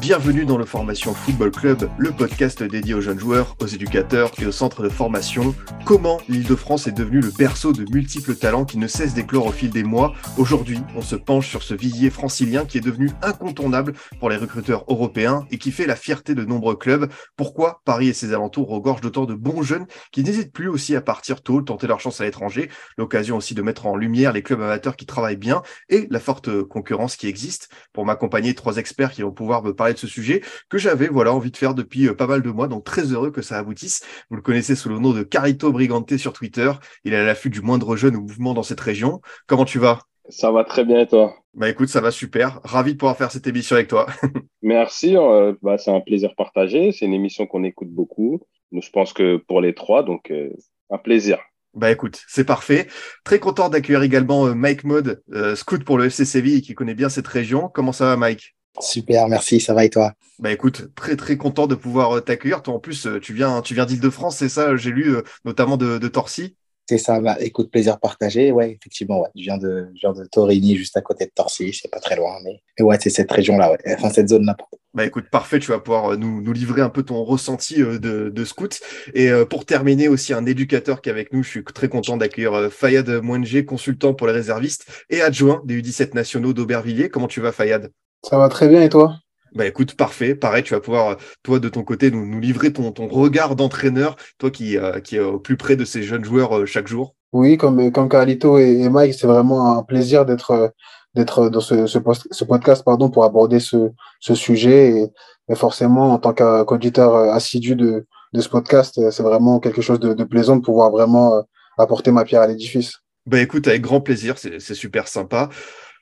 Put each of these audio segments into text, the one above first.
bienvenue dans le Formation Football Club, le podcast dédié aux jeunes joueurs, aux éducateurs et aux centres de formation. Comment l'Île-de-France est devenue le berceau de multiples talents qui ne cessent d'éclore au fil des mois? Aujourd'hui, on se penche sur ce vivier francilien qui est devenu incontournable pour les recruteurs européens et qui fait la fierté de nombreux clubs. Pourquoi Paris et ses alentours regorgent d'autant de bons jeunes qui n'hésitent plus aussi à partir tôt, tenter leur chance à l'étranger, l'occasion aussi de mettre en lumière les clubs amateurs qui travaillent bien et la forte concurrence qui existe. Pour m'accompagner trois experts qui vont pouvoir me parler de ce sujet que j'avais voilà envie de faire depuis euh, pas mal de mois. Donc très heureux que ça aboutisse. Vous le connaissez sous le nom de Carito Brigante sur Twitter. Il est à l'affût du moindre jeune ou mouvement dans cette région. Comment tu vas? Ça va très bien et toi? Bah écoute, ça va super. Ravi de pouvoir faire cette émission avec toi. Merci. euh, bah, c'est un plaisir partagé. C'est une émission qu'on écoute beaucoup. Donc, je pense que pour les trois, donc euh, un plaisir. Bah écoute, c'est parfait. Très content d'accueillir également Mike Mode, euh, scout pour le FC Séville et qui connaît bien cette région. Comment ça va Mike? Super, merci, ça va et toi? Bah écoute, très très content de pouvoir euh, t'accueillir. Toi en plus, euh, tu viens, tu viens d'Île-de-France, c'est ça J'ai lu euh, notamment de, de Torcy? C'est ça, bah, écoute, plaisir partagé. Ouais, effectivement, ouais. Je viens de, je viens de Torigny, juste à côté de Torcy, c'est pas très loin, mais, mais ouais, c'est cette région-là, ouais. Enfin, cette zone-là. Bah écoute, parfait, tu vas pouvoir euh, nous, nous livrer un peu ton ressenti euh, de, de scout. Et euh, pour terminer aussi, un éducateur qui est avec nous, je suis très content d'accueillir euh, Fayad Mouenge, consultant pour les réservistes et adjoint des U17 nationaux d'Aubervilliers. Comment tu vas Fayad? Ça va très bien et toi? Bah écoute, parfait. Pareil, tu vas pouvoir, euh, toi, de ton côté, nous, nous livrer ton, ton regard d'entraîneur, toi qui, euh, qui est au plus près de ces jeunes joueurs euh, chaque jour. Oui, comme, comme Carlito et, et Mike, c'est vraiment un plaisir d'être euh, d'être dans ce, ce, post- ce podcast pardon, pour aborder ce, ce sujet. Et, et forcément, en tant qu'au- qu'auditeur assidu de, de ce podcast, c'est vraiment quelque chose de, de plaisant de pouvoir vraiment apporter ma pierre à l'édifice. Bah écoute, avec grand plaisir, c'est super sympa.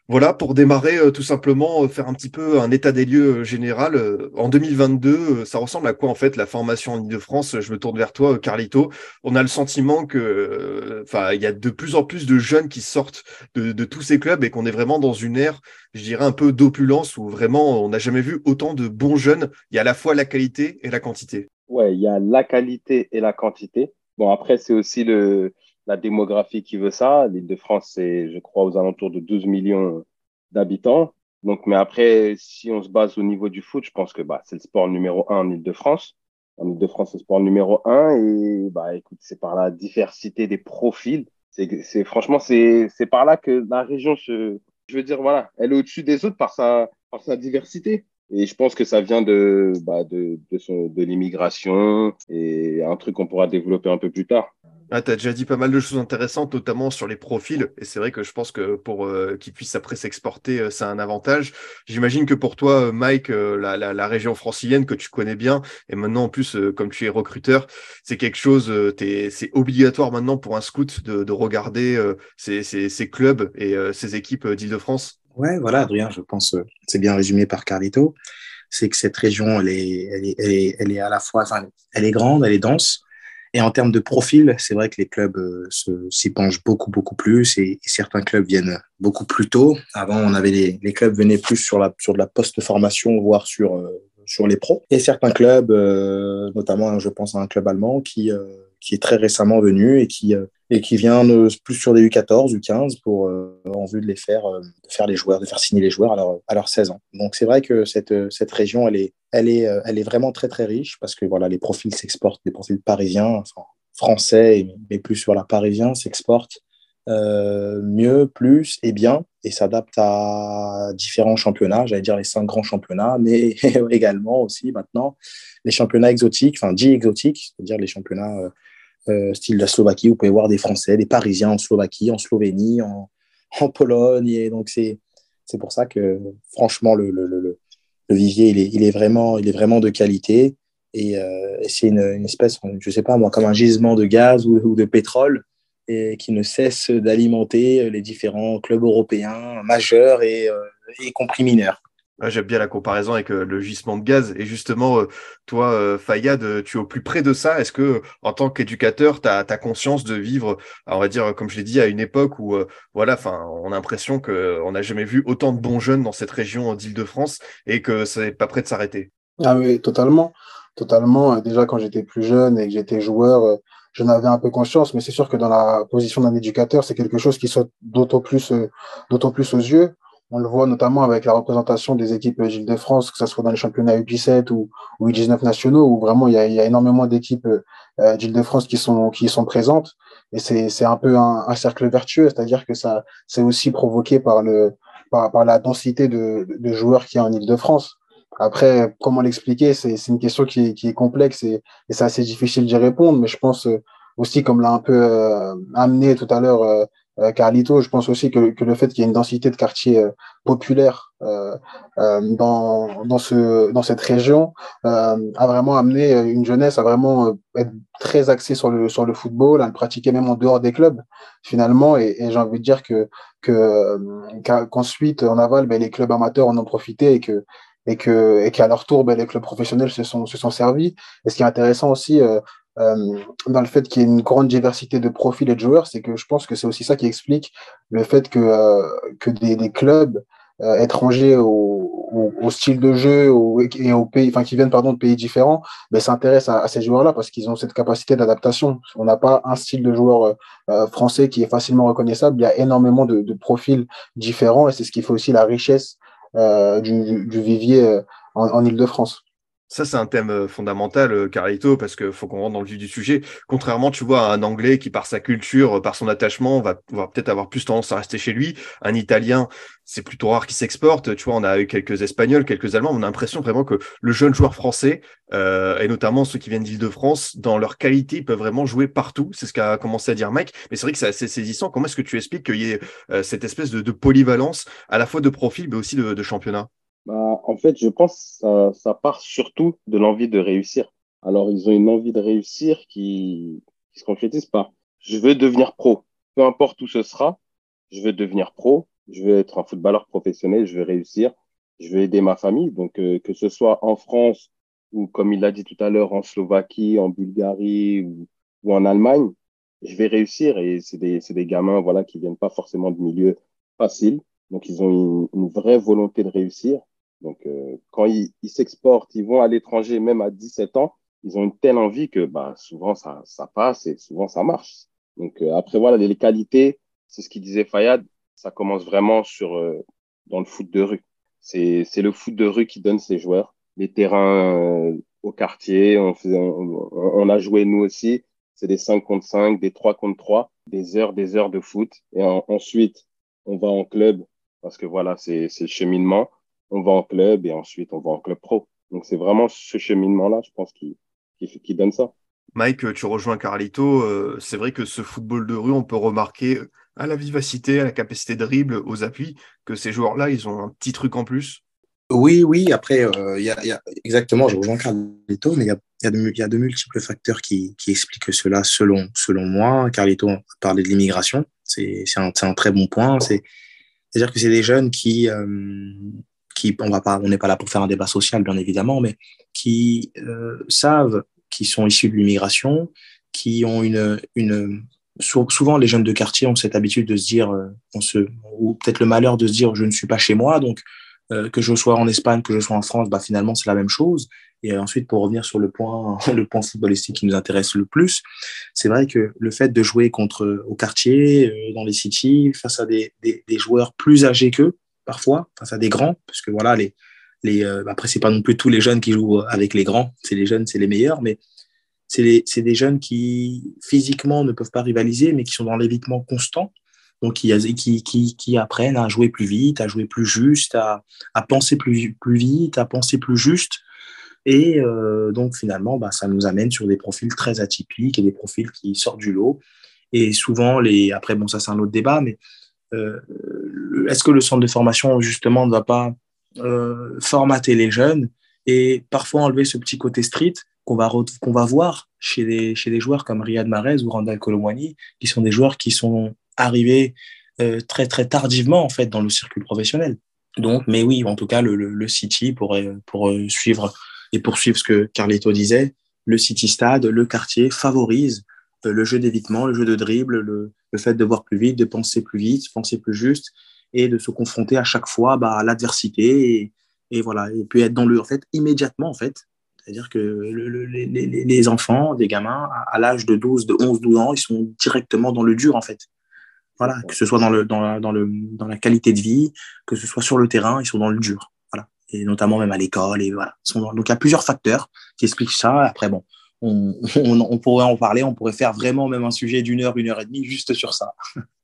Voilà, pour démarrer, euh, tout simplement, euh, faire un petit peu un état des lieux euh, général. En 2022, euh, ça ressemble à quoi en fait la formation en Ile-de-France Je me tourne vers toi, Carlito. On a le sentiment que, enfin, il y a de plus en plus de jeunes qui sortent de, de tous ces clubs et qu'on est vraiment dans une ère, je dirais, un peu d'opulence où vraiment on n'a jamais vu autant de bons jeunes. Il y a à la fois la qualité et la quantité. Ouais, il y a la qualité et la quantité. Bon, après, c'est aussi le, la démographie qui veut ça. L'Île-de-France, c'est, je crois, aux alentours de 12 millions d'habitants. Donc, mais après, si on se base au niveau du foot, je pense que bah, c'est le sport numéro un en Île-de-France. En Île-de-France, c'est le sport numéro un. Et bah, écoute, c'est par la diversité des profils. C'est, franchement, c'est, c'est par là que la région se, je veux dire, voilà, elle est au-dessus des autres par sa, par sa diversité. Et je pense que ça vient de, bah, de, de, son, de l'immigration et un truc qu'on pourra développer un peu plus tard. Ah, tu as déjà dit pas mal de choses intéressantes, notamment sur les profils. Et c'est vrai que je pense que pour euh, qu'ils puissent après s'exporter, euh, c'est un avantage. J'imagine que pour toi, euh, Mike, euh, la, la, la, région francilienne que tu connais bien, et maintenant en plus, euh, comme tu es recruteur, c'est quelque chose, euh, t'es- c'est obligatoire maintenant pour un scout de, de regarder ces, ces, clubs et ces équipes d'Île-de-France. Ouais, voilà, Adrien, je pense euh, c'est bien résumé par Carlito. C'est que cette région, elle est, elle est, elle est, elle est à la fois, enfin, elle est grande, elle est dense. Et en termes de profil, c'est vrai que les clubs euh, s'y penchent beaucoup, beaucoup plus et, certains clubs viennent beaucoup plus tôt. Avant, on avait les, clubs venaient plus sur, la, sur de la post-formation, voire sur, euh, sur les pros. Et certains clubs, euh, notamment, je pense à un club allemand qui, qui est très récemment venu et qui, euh, et qui vient plus sur des U14, U15 pour, euh, en vue de les faire, euh, faire les joueurs, de faire signer les joueurs à, leur, à leurs 16 ans. Donc c'est vrai que cette, cette région, elle est, elle, est, elle est vraiment très très riche parce que voilà, les profils s'exportent, les profils parisiens, français, mais plus sur la parisien, s'exportent mieux, plus et bien et s'adaptent à différents championnats, j'allais dire les cinq grands championnats, mais également aussi maintenant les championnats exotiques, enfin dits exotiques, c'est-à-dire les championnats euh, euh, style la Slovaquie, vous pouvez voir des Français, des Parisiens en Slovaquie, en Slovénie, en, Pologne. Et donc, c'est, pour ça que, franchement, le, vivier, il est, vraiment, de qualité. Et, euh, c'est une, espèce, je sais pas moi, comme un gisement de gaz ou, de pétrole qui ne cesse d'alimenter les différents clubs européens majeurs et, euh, y compris mineurs. J'aime bien la comparaison avec euh, le gisement de gaz. Et justement, euh, toi, euh, Fayad, tu es au plus près de ça. Est-ce que, en tant qu'éducateur, tu as, conscience de vivre, on va dire, comme je l'ai dit, à une époque où, voilà, enfin, on a l'impression qu'on n'a jamais vu autant de bons jeunes dans cette région d'Île-de-France et que ça n'est pas prêt de s'arrêter? Ah oui, totalement. Totalement. Déjà, quand j'étais plus jeune et que j'étais joueur, j'en avais un peu conscience, mais c'est sûr que dans la position d'un éducateur, c'est quelque chose qui saute d'autant plus, d'autant plus aux yeux. On le voit notamment avec la représentation des équipes Gilles de France, que ce soit dans les championnats U17 ou, ou U19 nationaux, où vraiment il y a, énormément d'équipes euh, Gilles de France qui sont, présentes. Et c'est un peu un, cercle vertueux, c'est-à-dire que ça c'est aussi provoqué par, la densité de, de joueurs qu'il y a en Ile-de-France. Après, comment l'expliquer? C'est une question qui est, complexe et, c'est assez difficile d'y répondre, mais je pense aussi, comme l'a un peu euh, amené tout à l'heure euh, Carlito, je pense aussi que, que le fait qu'il y ait une densité de quartiers euh, populaires euh, dans, dans, ce, dans cette région a vraiment amené une jeunesse à vraiment être très axée sur le, football, à le pratiquer même en dehors des clubs, finalement. Et, j'ai envie de dire que qu'ensuite, en aval, ben, les clubs amateurs en ont profité et que que qu'à leur tour ben, les clubs professionnels se sont se sont servis et ce qui est intéressant aussi euh, euh, dans le fait qu'il y ait une grande diversité de profils et de joueurs, c'est que je pense que c'est aussi ça qui explique le fait que, euh, que des, des clubs euh, étrangers au, au, au, style de jeu et au pays, enfin qui viennent pardon de pays différents, ben s'intéressent à, à, ces joueurs-là parce qu'ils ont cette capacité d'adaptation. On n'a pas un style de joueur euh, français qui est facilement reconnaissable. Il y a énormément de, de profils différents et c'est ce qui fait aussi la richesse euh, du, du, vivier en, en Ile-de-France. Ça, c'est un thème euh, fondamental, euh, Carlito, parce qu'il faut qu'on rentre dans le vif du sujet. Contrairement, tu vois, à un Anglais qui, par sa culture, euh, par son attachement, va, peut-être avoir plus tendance à rester chez lui. Un Italien, c'est plutôt rare qu'il s'exporte. Tu vois, on a eu quelques Espagnols, quelques Allemands. On a l'impression vraiment que le jeune joueur français, euh, et notamment ceux qui viennent d'Île-de-France, dans leur qualité, peuvent vraiment jouer partout. C'est ce qu'a commencé à dire Mike. Mais c'est vrai que c'est assez saisissant. Comment est-ce que tu expliques qu'il y ait euh, cette espèce de, de, polyvalence, à la fois de profil, mais aussi de, de championnat? Bah, en fait, je pense que ça, part surtout de l'envie de réussir. Alors, ils ont une envie de réussir qui se concrétise pas. Je veux devenir pro. Peu importe où ce sera, je veux devenir pro. Je veux être un footballeur professionnel. Je veux réussir. Je veux aider ma famille. Donc, euh, que ce soit en France ou, comme il l'a dit tout à l'heure, en Slovaquie, en Bulgarie ou, en Allemagne, je vais réussir. Et c'est des, gamins, voilà, qui viennent pas forcément de milieux faciles. Donc, ils ont une vraie volonté de réussir. Donc, euh, quand ils s'exportent, ils vont à l'étranger, même à 17 ans, ils ont une telle envie que bah, souvent ça, ça passe et souvent ça marche. Donc, euh, après, voilà, les, qualités, c'est ce qu'il disait Fayad, ça commence vraiment sur, euh, dans le foot de rue. C'est le foot de rue qui donne ses joueurs. Les terrains euh, au quartier, on, faisait, on, on, a joué nous aussi. C'est des 5 contre 5, des 3 contre 3, des heures, des heures de foot. Et en, ensuite, on va en club parce que voilà, c'est le cheminement on va en club et ensuite on va en club pro. Donc c'est vraiment ce cheminement-là, je pense, qui, qui, qui, donne ça. Mike, tu rejoins Carlito. Euh, c'est vrai que ce football de rue, on peut remarquer à la vivacité, à la capacité de dribble, aux appuis, que ces joueurs-là, ils ont un petit truc en plus. Oui, oui. Après, euh, y a, y a, exactement, je rejoins Carlito, mais il y a, y, a de, y a de multiples facteurs qui, qui expliquent cela selon, selon moi. Carlito a parlé de l'immigration. C'est un, un très bon point. C'est-à-dire que c'est des jeunes qui, euh, qui, on va pas, on n'est pas là pour faire un débat social, bien évidemment, mais qui euh, savent qu'ils sont issus de l'immigration, qui ont une, une, souvent les jeunes de quartier ont cette habitude de se dire, euh, on se, ou peut-être le malheur de se dire, je ne suis pas chez moi, donc euh, que je sois en Espagne, que je sois en France, bah finalement c'est la même chose. Et ensuite, pour revenir sur le point, le point footballistique qui nous intéresse le plus, c'est vrai que le fait de jouer contre au quartier, euh, dans les cities, face à des, des, des joueurs plus âgés qu'eux, parfois face à des grands, parce que voilà, les, les, euh, après, c'est pas non plus tous les jeunes qui jouent avec les grands, c'est les jeunes, c'est les meilleurs, mais c'est des jeunes qui physiquement ne peuvent pas rivaliser, mais qui sont dans l'évitement constant, donc qui, qui, qui, apprennent à jouer plus vite, à jouer plus juste, à, à penser plus, plus vite, à penser plus juste. Et euh, donc finalement, bah, ça nous amène sur des profils très atypiques et des profils qui sortent du lot. Et souvent, les... après, bon, ça c'est un autre débat, mais euh, est-ce que le centre de formation, justement, ne va pas euh, formater les jeunes et parfois enlever ce petit côté street qu'on va, qu'on va voir chez des, chez des joueurs comme Riyad Mahrez ou Randall Colomwani, qui sont des joueurs qui sont arrivés euh, très, très tardivement, en fait, dans le circuit professionnel. Donc, mais oui, en tout cas, le, le, City pour, pour suivre et poursuivre ce que Carlito disait, le City Stade, le quartier favorise le jeu d'évitement, le jeu de dribble, le, le, fait de voir plus vite, de penser plus vite, penser plus juste et de se confronter à chaque fois bah, à l'adversité et, et, voilà et puis être dans le en fait immédiatement en fait. C'est-à-dire que les, les, enfants des gamins à, l'âge de 12 de 11 12 ans ils sont directement dans le dur en fait. Voilà que ce soit dans le dans la, dans le dans la qualité de vie que ce soit sur le terrain ils sont dans le dur. Voilà. Et notamment même à l'école et voilà. Sont donc il y a plusieurs facteurs qui expliquent ça. Après bon on, on, on, pourrait en parler, on pourrait faire vraiment même un sujet d'une heure, une heure et demie juste sur ça.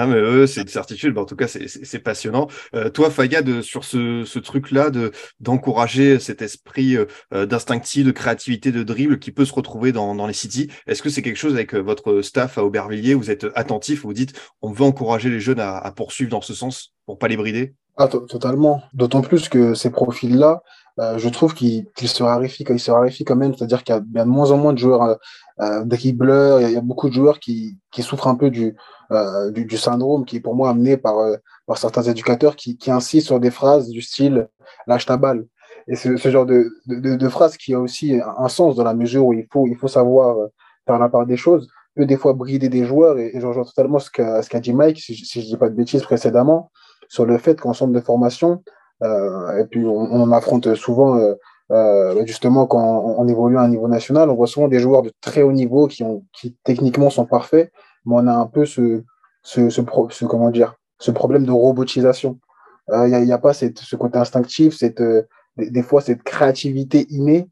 Ah, mais eux, c'est une certitude. en tout cas, c'est passionnant. Euh, toi, Fayad, sur ce, ce truc-là de d'encourager cet esprit euh, d'instinctif, de créativité, de dribble qui peut se retrouver dans, dans les cities, est-ce que c'est quelque chose avec euh, votre staff à Aubervilliers? Vous êtes attentif, vous dites, on veut encourager les jeunes à, à poursuivre dans ce sens pour pas les brider? Ah, totalement. D'autant plus que ces profils-là, euh, je trouve qu'ils se raréfient, ils se raréfient quand même. C'est-à-dire qu'il y, a de moins en moins de joueurs euh, euh dribbleurs. Il y, a beaucoup de joueurs qui, souffrent un peu du, euh, du, syndrome qui est pour moi amené par, certains éducateurs qui, insistent sur des phrases du style lâche ta balle. Et ce, genre de, de, phrase qui a aussi un sens dans la mesure où il faut, savoir faire la part des choses peut des fois brider des joueurs. Et, et je rejoins totalement ce qu'a dit Mike, si, si je dis pas de bêtises précédemment sur le fait qu'en centre de formation, et puis on, en affronte souvent, euh, euh, justement, quand on, évolue à un niveau national, on voit souvent des joueurs de très haut niveau qui, ont, qui techniquement sont parfaits, mais on a un peu ce, ce, ce, comment dire, ce problème de robotisation. Il euh, n'y a, a, pas cette, ce côté instinctif, cette, euh, des, fois cette créativité innée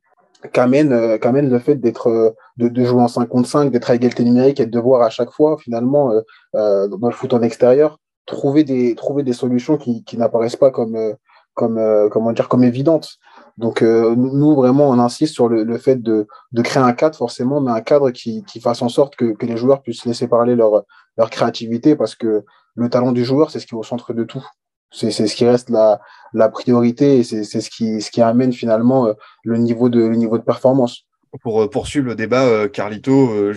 qu'amène euh, qu'amène le fait d'être de, jouer en 5 contre 5, d'être à égalité numérique et de devoir à chaque fois finalement euh, dans le foot en extérieur trouver des trouver des solutions qui, qui n'apparaissent pas comme euh, comme euh, comment dire comme évidentes. Donc euh, nous vraiment on insiste sur le, le, fait de, de créer un cadre forcément, mais un cadre qui, qui fasse en sorte que, que les joueurs puissent laisser parler leur leur créativité parce que le talent du joueur c'est ce qui est au centre de tout. C'est ce qui reste la, la priorité et c'est ce qui, ce qui amène finalement le niveau de, le niveau de performance pour euh, poursuivre le débat, euh, Carlito, euh,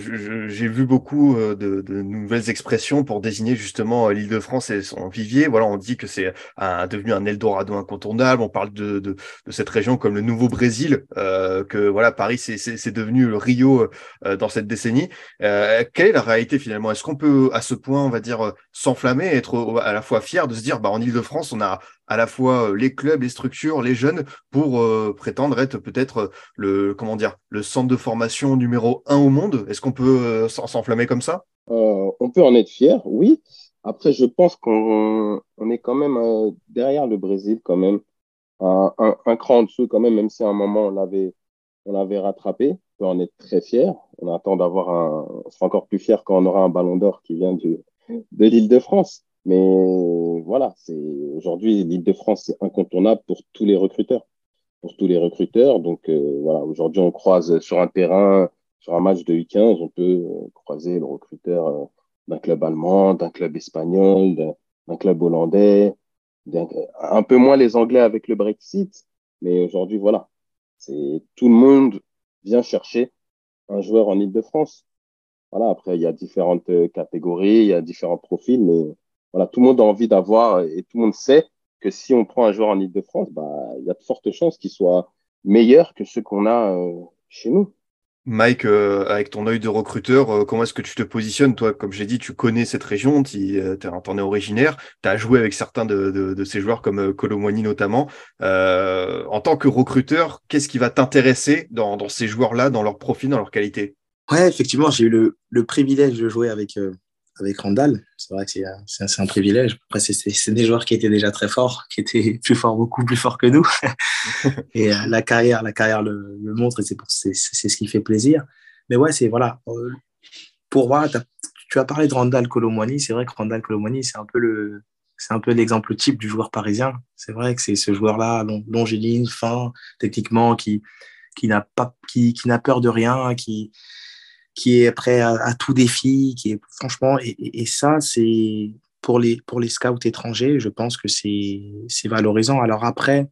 j'ai vu beaucoup de, de, nouvelles expressions pour désigner justement l'Île-de-France et son vivier. Voilà, on dit que c'est devenu un Eldorado incontournable. On parle de, de, de cette région comme le nouveau Brésil, euh, que voilà, Paris c'est devenu le Rio euh, dans cette décennie. Euh, quelle est la réalité finalement? Est-ce qu'on peut à ce point, on va dire, s'enflammer, être à la fois fier de se dire, bah en Île-de-France, on a à la fois les clubs, les structures, les jeunes pour prétendre être peut-être le comment dire le centre de formation numéro un au monde Est-ce qu'on peut euh, s'enflammer comme ça? Euh, On peut en être fier, oui. Après, je pense qu'on on est quand même euh, derrière le Brésil, quand même, un, un, cran en dessous, quand même, même si à un moment on l'avait on l'avait rattrapé. On peut en être très fier. On attend d'avoir un. On sera encore plus fier quand on aura un ballon d'or qui vient de l'île de France. Mais voilà, c'est aujourd'hui l'île de France, c'est incontournable pour tous les recruteurs pour tous les recruteurs. Donc euh, voilà, aujourd'hui on croise sur un terrain, sur un match de U15, on peut euh, croiser le recruteur euh, d'un club allemand, d'un club espagnol, d'un club hollandais, un peu moins les Anglais avec le Brexit, mais aujourd'hui voilà, c'est tout le monde vient chercher un joueur en Ile-de-France. Voilà, après il y a différentes catégories, il y a différents profils, mais voilà, tout le monde a envie d'avoir et tout le monde sait que si on prend un joueur en Ile-de-France, bah, il y a de fortes chances qu'il soit meilleur que ceux qu'on a euh, chez nous. Mike, euh, avec ton œil de recruteur, euh, comment est-ce que tu te positionnes Toi, comme j'ai dit, tu connais cette région, tu en es originaire, tu as joué avec certains de, de, de ces joueurs comme Colomboigny notamment. en tant que recruteur, qu'est-ce qui va t'intéresser dans, dans, ces joueurs-là, dans leur profil, dans leur qualité? Ouais, effectivement, j'ai eu le, le, privilège de jouer avec avec Randall. C'est vrai que c'est un, privilège. Après, c'est des joueurs qui étaient déjà très forts, qui étaient plus forts, beaucoup plus forts que nous. et euh, la carrière, la carrière le, montre et c'est ce qui fait plaisir. Mais ouais, c'est voilà. Euh, pour voir, tu as parlé de Randall Colomwani. C'est vrai que Randall Colomwani, c'est un peu le, c'est un peu l'exemple type du joueur parisien. C'est vrai que c'est ce joueur-là, longiligne, fin, techniquement, qui, qui n'a pas, qui, qui n'a peur de rien, qui, qui est prêt à, tout défi, qui est franchement, et, et, ça, c'est pour les, pour les scouts étrangers, je pense que c'est valorisant. Alors après,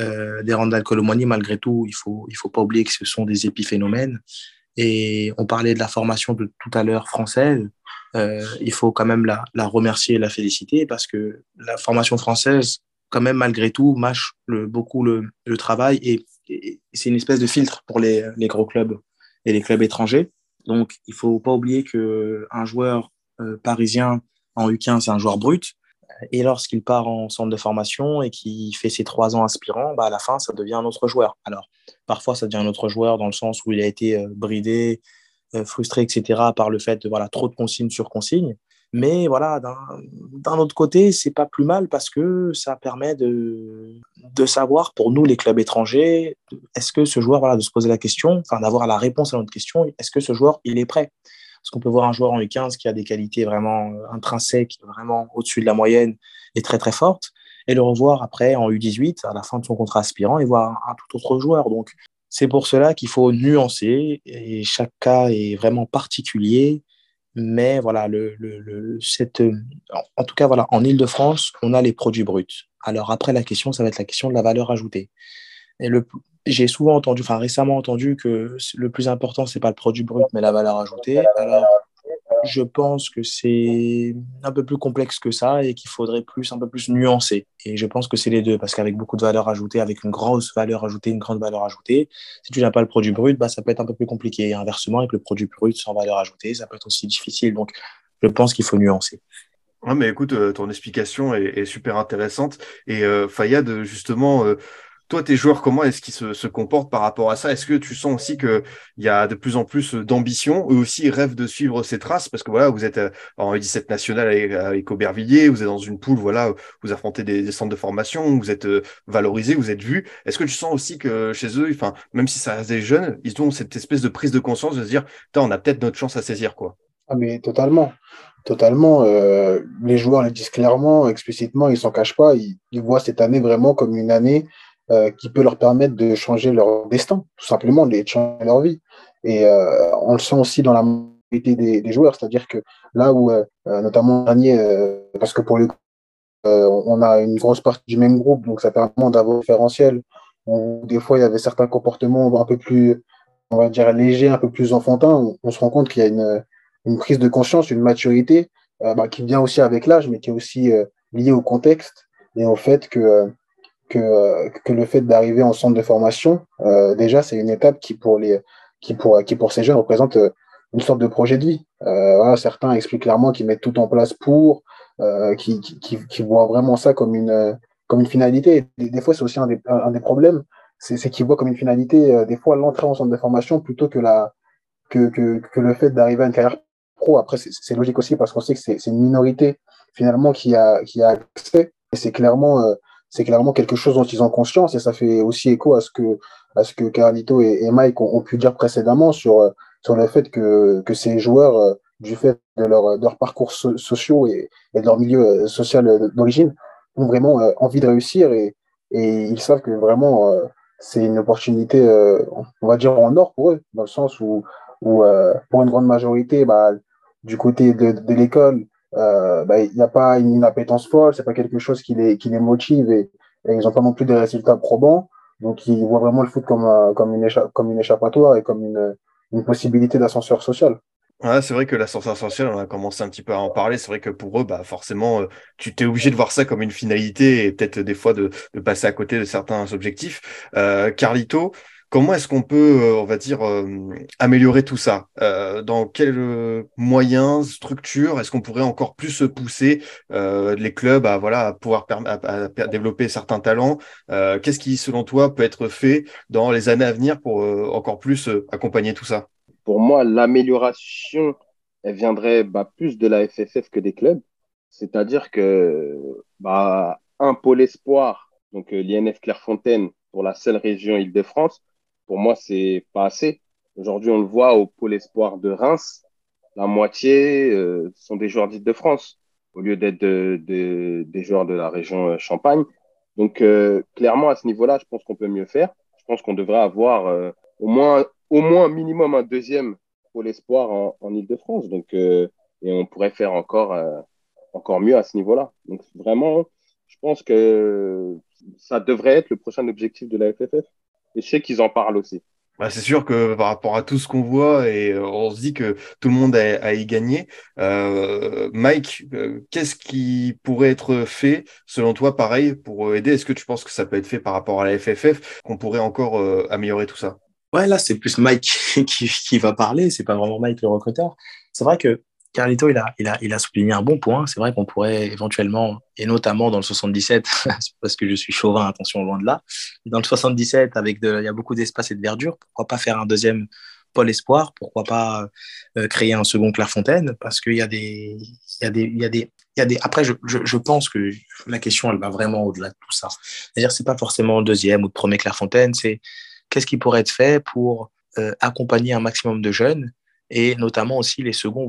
euh, des Randall Colomani, malgré tout, il faut, il faut pas oublier que ce sont des épiphénomènes. Et on parlait de la formation de tout à l'heure française. Euh, il faut quand même la, la remercier et la féliciter parce que la formation française, quand même, malgré tout, mâche le, beaucoup le, le travail et, c'est une espèce de filtre pour les, les, gros clubs et les clubs étrangers. Donc, il faut pas oublier qu'un joueur euh, parisien en U15, c'est un joueur brut. Et lorsqu'il part en centre de formation et qu'il fait ses trois ans aspirants, bah à la fin, ça devient un autre joueur. Alors, parfois, ça devient un autre joueur dans le sens où il a été euh, bridé, euh, frustré, etc., par le fait de voilà, trop de consignes sur consignes. Mais voilà, d'un autre côté, c'est pas plus mal parce que ça permet de, de savoir pour nous, les clubs étrangers, est-ce que ce joueur, voilà, de se poser la question, enfin d'avoir la réponse à notre question, est-ce que ce joueur, il est prêt? Parce qu'on peut voir un joueur en U15 qui a des qualités vraiment intrinsèques, vraiment au-dessus de la moyenne et très très fortes, et le revoir après en U18 à la fin de son contrat aspirant et voir un tout autre joueur. Donc c'est pour cela qu'il faut nuancer et chaque cas est vraiment particulier mais voilà, le, le, cette, euh, en tout cas, voilà, en Ile-de-France, on a les produits bruts. Alors après, la question, ça va être la question de la valeur ajoutée. Et le, j'ai souvent entendu, enfin récemment entendu que le plus important, c'est pas le produit brut, mais la valeur ajoutée. Je pense que c'est un peu plus complexe que ça et qu'il faudrait plus, un peu plus nuancer. Et je pense que c'est les deux, parce qu'avec beaucoup de valeur ajoutée, avec une grosse valeur ajoutée, une grande valeur ajoutée, si tu n'as pas le produit brut, bah, ça peut être un peu plus compliqué. Et inversement, avec le produit brut sans valeur ajoutée, ça peut être aussi difficile. Donc, je pense qu'il faut nuancer. Ouais, mais écoute, euh, ton explication est, super intéressante. Et euh, Fayad, justement, euh, toi, tes joueurs, comment est-ce qu'ils se, comportent par rapport à ça? Est-ce que tu sens aussi qu'il y a de plus en plus d'ambition? Eux aussi rêvent de suivre ces traces parce que voilà, vous êtes euh, en U17 national avec, Aubervilliers, vous êtes dans une poule, voilà, vous affrontez des, centres de formation, vous êtes euh, valorisé, vous êtes vu. Est-ce que tu sens aussi que chez eux, enfin, même si ça reste des jeunes, ils ont cette espèce de prise de conscience de se dire, on a peut-être notre chance à saisir, quoi Ah, mais totalement. Totalement. Euh, les joueurs le disent clairement, explicitement, ils s'en cachent pas. ils voient cette année vraiment comme une année euh, qui peut leur permettre de changer leur destin, tout simplement, de changer leur vie. Et euh, on le sent aussi dans la majorité des, joueurs, c'est-à-dire que là où, euh, notamment dernier, parce que pour le on a une grosse partie du même groupe, donc ça permet d'avoir un différentiel. des fois, il y avait certains comportements un peu plus, on va dire, légers, un peu plus enfantins. On, se rend compte qu'il y a une, une, prise de conscience, une maturité bah, qui vient aussi avec l'âge, mais qui est aussi liée au contexte et au fait que que, que le fait d'arriver en centre de formation, euh, déjà, c'est une étape qui, pour, les, qui, pour, qui, pour ces jeunes, représente euh, une sorte de projet de vie. Euh, certains expliquent clairement qu'ils mettent tout en place pour, euh, qui, qui, qui, voient vraiment ça comme une, comme une finalité. Des, fois, c'est aussi un des, problèmes, c'est qu'ils voient comme une finalité, euh, des fois, l'entrée en centre de formation plutôt que, la, que, que, le fait d'arriver à une carrière pro. Après, c'est logique aussi parce qu'on sait que c'est une minorité finalement qui a, qui a accès. Et c'est clairement euh, c'est clairement quelque chose dont ils ont conscience et ça fait aussi écho à ce que, à ce que Carlito et, Mike ont, pu dire précédemment sur, sur le fait que, que ces joueurs, euh, du fait de leur, de leur parcours sociaux et, de leur milieu euh, social euh, d'origine, ont vraiment envie de réussir et, et ils savent que vraiment c'est une opportunité, on va dire en or pour eux, dans le sens où, où pour une grande majorité, bah, du côté de, de l'école, euh, bah, il n'y a pas une, appétence folle, c'est pas quelque chose qui les, qui les motive et, ils n'ont pas non plus des résultats probants. Donc, ils voient vraiment le foot comme, euh, comme, une, comme une échappatoire et comme une, une possibilité d'ascenseur social. Ouais, c'est vrai que l'ascenseur social, on a commencé un petit peu à en parler. C'est vrai que pour eux, bah, forcément, euh, tu t'es obligé de voir ça comme une finalité et peut-être des fois de, de, passer à côté de certains objectifs. Euh, Carlito, Comment est-ce qu'on peut, euh, on va dire, euh, améliorer tout ça? Euh, Dans quels moyens, structures Est-ce qu'on pourrait encore plus pousser les clubs à, voilà, pouvoir développer certains talents? Qu'est-ce qui, selon toi, peut être fait dans les années à venir pour encore plus accompagner tout ça? Pour moi, l'amélioration, elle viendrait bah, plus de la FFF que des clubs. C'est-à-dire que bah, un pôle espoir, donc l'INF Clairefontaine pour la seule région Île-de-France, pour moi, c'est pas assez. Aujourd'hui, on le voit au pôle espoir de Reims, la moitié euh, sont des joueurs d'Île-de-France au lieu d'être des joueurs de la région euh, Champagne. Donc, euh, clairement, à ce niveau-là, je pense qu'on peut mieux faire. Je pense qu'on devrait avoir au, moins, au moins minimum un deuxième pôle espoir en, en Ile-de-France. Donc, et on pourrait faire encore, encore mieux à ce niveau-là. Donc, vraiment, je pense que ça devrait être le prochain objectif de la FFF. Et je sais qu'ils en parlent aussi. Bah, c'est sûr que par rapport à tout ce qu'on voit, et euh, on se dit que tout le monde a, a y gagné. Euh, Mike, euh, qu'est-ce qui pourrait être fait, selon toi, pareil, pour aider? Est-ce que tu penses que ça peut être fait par rapport à la FFF, qu'on pourrait encore améliorer tout ça? Ouais, là, c'est plus Mike qui, qui va parler, c'est pas vraiment Mike le recruteur. C'est vrai que Carlito, il a, souligné un bon point. C'est vrai qu'on pourrait éventuellement, et notamment dans le 77, parce que je suis chauvin, attention, loin de là, dans le 77, avec de, il y a beaucoup d'espace et de verdure, pourquoi pas faire un deuxième pôle espoir Pourquoi pas euh, créer un second Clairefontaine Parce qu'il y a des... Y y. Après, je, pense que la question, elle va vraiment au-delà de tout ça. C'est-à-dire, c'est pas forcément le deuxième ou le premier Clairefontaine, c'est qu'est-ce qui pourrait être fait pour euh, accompagner un maximum de jeunes et notamment aussi les seconds,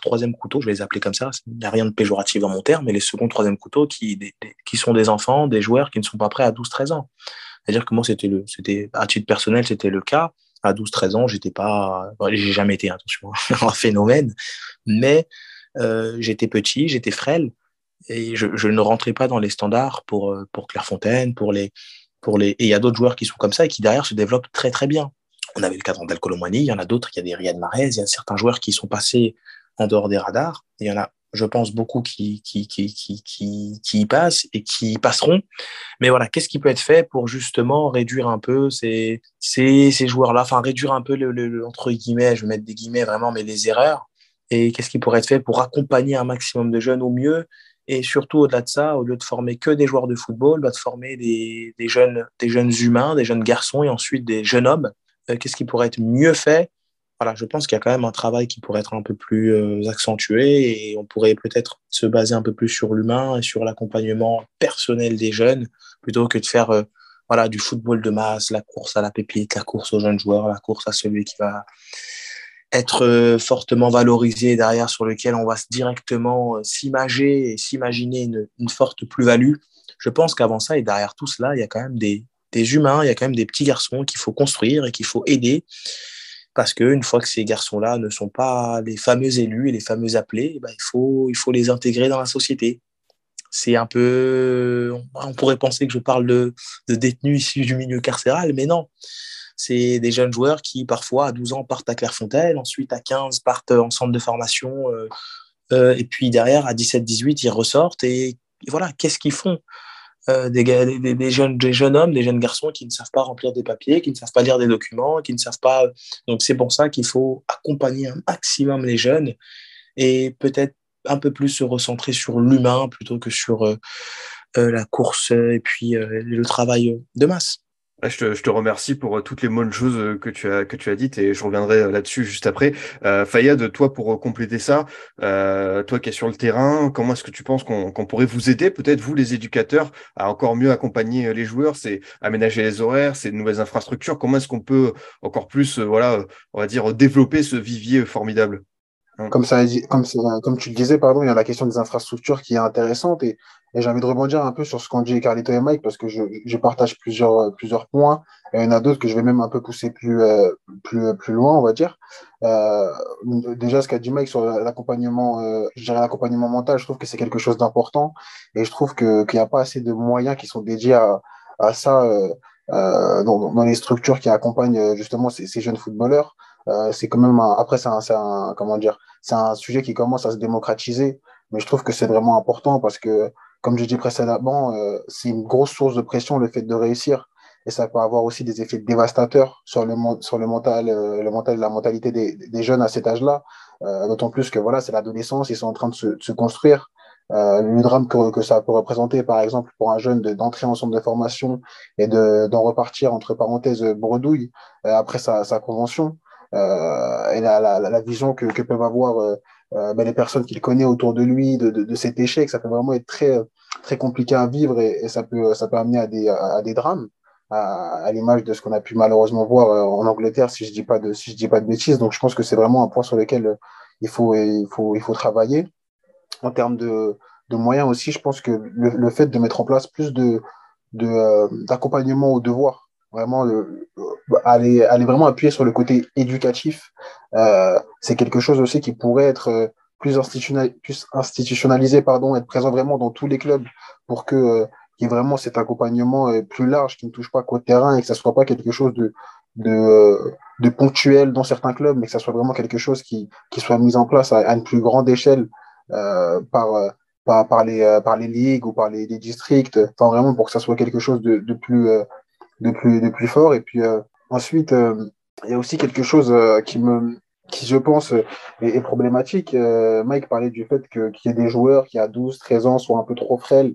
troisième couteau, je vais les appeler comme ça, il n'y a rien de péjoratif dans mon terme, mais les seconds, troisième couteaux qui, qui sont des enfants, des joueurs qui ne sont pas prêts à 12-13 ans. C'est-à-dire que moi, c'était le, c'était, à titre personnel, c'était le cas. À 12-13 ans, j'étais pas, j'ai jamais été, attention, un phénomène, mais euh, j'étais petit, j'étais frêle, et je, ne rentrais pas dans les standards pour, euh, pour Clairefontaine, pour les, pour les, et il y a d'autres joueurs qui sont comme ça et qui derrière se développent très très bien. On avait le cas d'Andal Colomwani, il y en a d'autres, il y a des Riyad Mahrez, il y a certains joueurs qui sont passés en dehors des radars. Il y en a, je pense, beaucoup qui, qui, qui, qui, qui, y passent et qui y passeront. Mais voilà, qu'est-ce qui peut être fait pour justement réduire un peu ces, ces, ces joueurs-là, enfin réduire un peu, le, le, entre guillemets, je vais mettre des guillemets vraiment, mais les erreurs. Et qu'est-ce qui pourrait être fait pour accompagner un maximum de jeunes au mieux? Et surtout, au-delà de ça, au lieu de former que des joueurs de football, bah, de former des, des, jeunes, des jeunes humains, des jeunes garçons et ensuite des jeunes hommes. Euh, qu'est-ce qui pourrait être mieux fait voilà, je pense qu'il y a quand même un travail qui pourrait être un peu plus euh, accentué et on pourrait peut-être se baser un peu plus sur l'humain et sur l'accompagnement personnel des jeunes plutôt que de faire euh, voilà, du football de masse, la course à la pépite, la course aux jeunes joueurs, la course à celui qui va être euh, fortement valorisé derrière, sur lequel on va directement s'imager et s'imaginer une, une, forte plus-value. Je pense qu'avant ça et derrière tout cela, il y a quand même des, des humains, il y a quand même des petits garçons qu'il faut construire et qu'il faut aider parce qu'une fois que ces garçons-là ne sont pas les fameux élus et les fameux appelés, il, faut, il faut les intégrer dans la société. C'est un peu. On pourrait penser que je parle de, de détenus issus du milieu carcéral, mais non. C'est des jeunes joueurs qui, parfois, à 12 ans, partent à Clairefontaine, ensuite, à 15, partent en centre de formation, euh, euh, et puis derrière, à 17-18, ils ressortent. Et voilà, qu'est-ce qu'ils font? Euh, des, des, jeunes, des jeunes hommes, des jeunes garçons qui ne savent pas remplir des papiers, qui ne savent pas lire des documents, qui ne savent pas. Donc c'est pour ça qu'il faut accompagner un maximum les jeunes et peut-être un peu plus se recentrer sur l'humain plutôt que sur euh, euh, la course et puis le travail de masse. Je te, remercie pour euh, toutes les bonnes choses euh, que tu as que tu as dites et je reviendrai euh, là-dessus juste après. Euh, Fayad, toi pour compléter ça, toi qui es sur le terrain, comment est-ce que tu penses qu'on qu pourrait vous aider, peut-être vous les éducateurs, à encore mieux accompagner les joueurs, c'est aménager les horaires, c'est de nouvelles infrastructures. Comment est-ce qu'on peut encore plus, voilà, on va dire développer ce vivier formidable? Comme, ça, comme, tu le disais, pardon, il y a la question des infrastructures qui est intéressante et j'ai envie de rebondir un peu sur ce qu'ont dit Carlito et Mike parce que je, partage plusieurs, plusieurs points. Et il y en a d'autres que je vais même un peu pousser plus, euh, plus, plus loin, on va dire. Euh, déjà, ce qu'a dit Mike sur l'accompagnement, euh, l'accompagnement mental, je trouve que c'est quelque chose d'important. Et je trouve que, qu'il n'y a pas assez de moyens qui sont dédiés à, à ça euh, euh dans, dans, les structures qui accompagnent euh, justement ces jeunes footballeurs. Euh, c'est quand même un, après c'est un, un, comment dire c'est un sujet qui commence à se démocratiser mais je trouve que c'est vraiment important parce que comme je dit précédemment, euh, c'est une grosse source de pression le fait de réussir et ça peut avoir aussi des effets dévastateurs sur le, sur le mental, euh, le mental, la mentalité des, des jeunes à cet âge-là. Euh, D'autant plus que voilà, c'est l'adolescence, ils sont en train de se, de se construire. Euh, le drame que, que, ça peut représenter, par exemple, pour un jeune d'entrer en centre de formation et d'en repartir entre parenthèses bredouille euh, après sa, sa convention, euh, et la, la, vision que, que peuvent avoir euh, ben, les personnes qu'il connaît autour de lui, de, de, de, cet échec, ça peut vraiment être très, très compliqué à vivre et, ça, peut, ça peut amener à des, à, des drames, à, à l'image de ce qu'on a pu malheureusement voir euh, en Angleterre, si je dis si dis pas de bêtises. Donc je pense que c'est vraiment un point sur lequel euh, il faut, il faut, il faut travailler. En termes de, de moyens aussi, je pense que le, le fait de mettre en place plus de, d'accompagnement de, au devoir vraiment euh, aller, aller vraiment appuyer sur le côté éducatif. Euh, c'est quelque chose aussi qui pourrait être euh, plus, institutionnalisé, plus institutionnalisé, pardon, être présent vraiment dans tous les clubs pour que euh, qu'il y ait vraiment cet accompagnement euh, plus large qui ne touche pas qu'au terrain et que ça soit pas quelque chose de, de, ponctuel dans certains clubs, mais que ça soit vraiment quelque chose qui, qui soit mis en place à, une plus grande échelle par, par, les, par les ligues ou par les, districts, enfin vraiment pour que ça soit quelque chose de, plus, de, plus, de plus fort. Et puis euh, ensuite, il y a aussi quelque chose qui me qui je pense est, est problématique. Mike parlait du fait qu'il y ait des joueurs qui à 12, 13 ans soient un peu trop frêles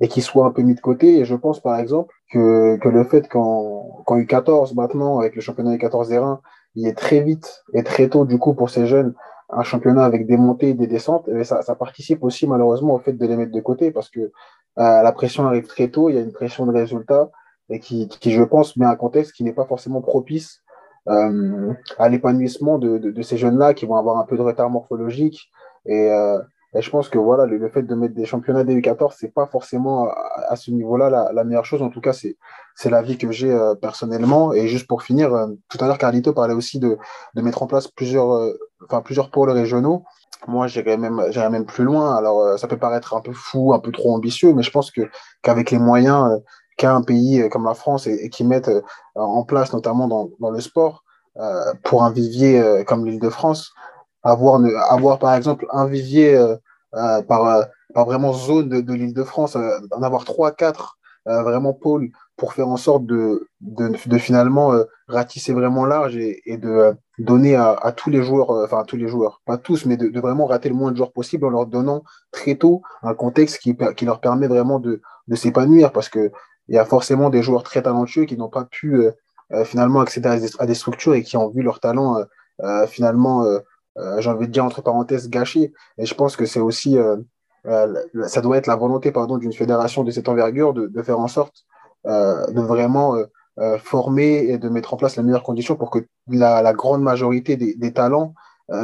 et qui soient un peu mis de côté. Et je pense par exemple que, que le fait qu'en qu U14 maintenant, avec le championnat U14 des Reins, il ait très vite et très tôt du coup pour ces jeunes un championnat avec des montées et des descentes, et ça, ça, participe aussi malheureusement au fait de les mettre de côté parce que euh, la pression arrive très tôt, il y a une pression de résultat et qui, qui je pense, met un contexte qui n'est pas forcément propice euh, à l'épanouissement de, de, de, ces jeunes-là qui vont avoir un peu de retard morphologique. Et, euh, et je pense que voilà, le, le, fait de mettre des championnats des U14, c'est pas forcément à, ce niveau-là la, meilleure chose. En tout cas, c'est l'avis que j'ai euh, personnellement. Et juste pour finir, euh, tout à l'heure, Carlito parlait aussi de, de mettre en place plusieurs, euh, plusieurs pôles régionaux. Moi, j'irais même, même plus loin. Alors, ça peut paraître un peu fou, un peu trop ambitieux, mais je pense qu'avec les moyens qu'a un pays comme la France et, et qui mettent en place, notamment dans, dans le sport, pour un vivier comme l'Île-de-France, avoir, avoir par exemple un vivier euh, euh, par, euh, par vraiment zone de, de l'Île-de-France, en avoir trois, quatre vraiment pôles pour faire en sorte de, de, finalement ratisser vraiment large et, de donner à, tous les joueurs, enfin à tous les joueurs, pas tous, mais de, vraiment rater le moins de joueurs possible en leur donnant très tôt un contexte qui, qui leur permet vraiment de, s'épanouir parce que il y a forcément des joueurs très talentueux qui n'ont pas pu finalement accéder à des, structures et qui ont vu leur talent finalement j'ai envie de dire entre parenthèses, gâché. Et je pense que c'est aussi, euh, euh, ça doit être la volonté pardon, d'une fédération de cette envergure de, faire en sorte de vraiment former et de mettre en place les meilleures conditions pour que la, grande majorité des, talents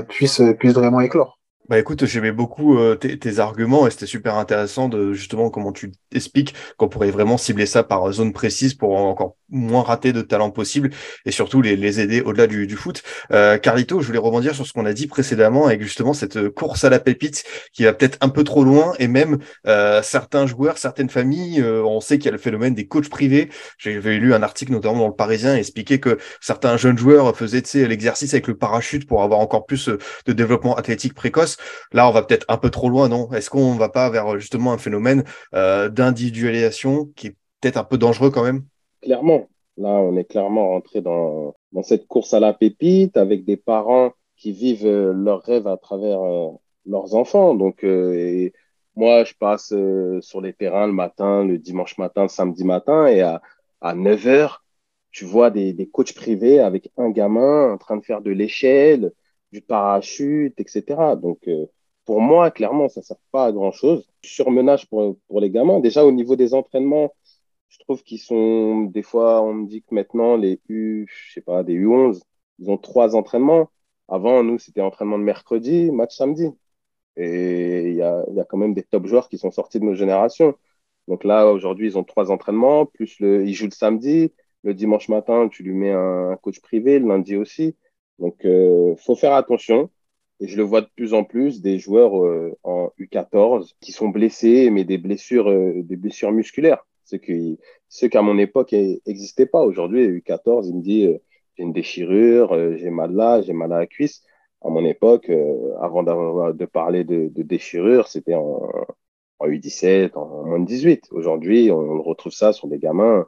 puissent vraiment éclore. Bah écoute, j'aimais beaucoup euh, tes, arguments et c'était super intéressant de justement comment tu expliques qu'on pourrait vraiment cibler ça par zone précise pour encore moins rater de talent possible et surtout les, les aider au-delà du, du, foot. Euh, Carlito, je voulais rebondir sur ce qu'on a dit précédemment avec justement cette course à la pépite qui va peut-être un peu trop loin et même euh, certains joueurs, certaines familles, euh, on sait qu'il y a le phénomène des coachs privés. J'avais lu un article notamment dans le Parisien expliquer que certains jeunes joueurs faisaient l'exercice avec le parachute pour avoir encore plus de développement athlétique précoce. Là, on va peut-être un peu trop loin, non? Est-ce qu'on va pas vers justement un phénomène euh, d'individualisation qui est peut-être un peu dangereux quand même? Clairement. Là, on est clairement rentré dans, cette course à la pépite avec des parents qui vivent euh, leurs rêves à travers euh, leurs enfants. Donc, moi, je passe sur les terrains le matin, le dimanche matin, le samedi matin, et à, à 9 heures, tu vois des, des coachs privés avec un gamin en train de faire de l'échelle, du parachute, etc. Donc, euh, pour moi, clairement, ça ne sert pas à grand-chose. Surmenage pour, pour les gamins. Déjà, au niveau des entraînements, je trouve qu'ils sont, des fois, on me dit que maintenant, les U, je sais pas, des U11, ils ont trois entraînements. Avant, nous, c'était entraînement de mercredi, match samedi. Et il y a, y a quand même des top joueurs qui sont sortis de nos générations. Donc là, aujourd'hui, ils ont trois entraînements, plus le, ils jouent le samedi. Le dimanche matin, tu lui mets un coach privé, le lundi aussi. Donc, euh, faut faire attention. Et je le vois de plus en plus des joueurs euh, en U14 qui sont blessés, mais des blessures, euh, des blessures musculaires. Ce qui, ce qu'à mon époque n'existait pas. Aujourd'hui, U14, il me dit euh, j'ai une déchirure, euh, j'ai mal là, j'ai mal à la cuisse. À mon époque, euh, avant de parler de, de déchirure, c'était en, en, U17, en, moins de 18. Aujourd'hui, on, on, retrouve ça sur des gamins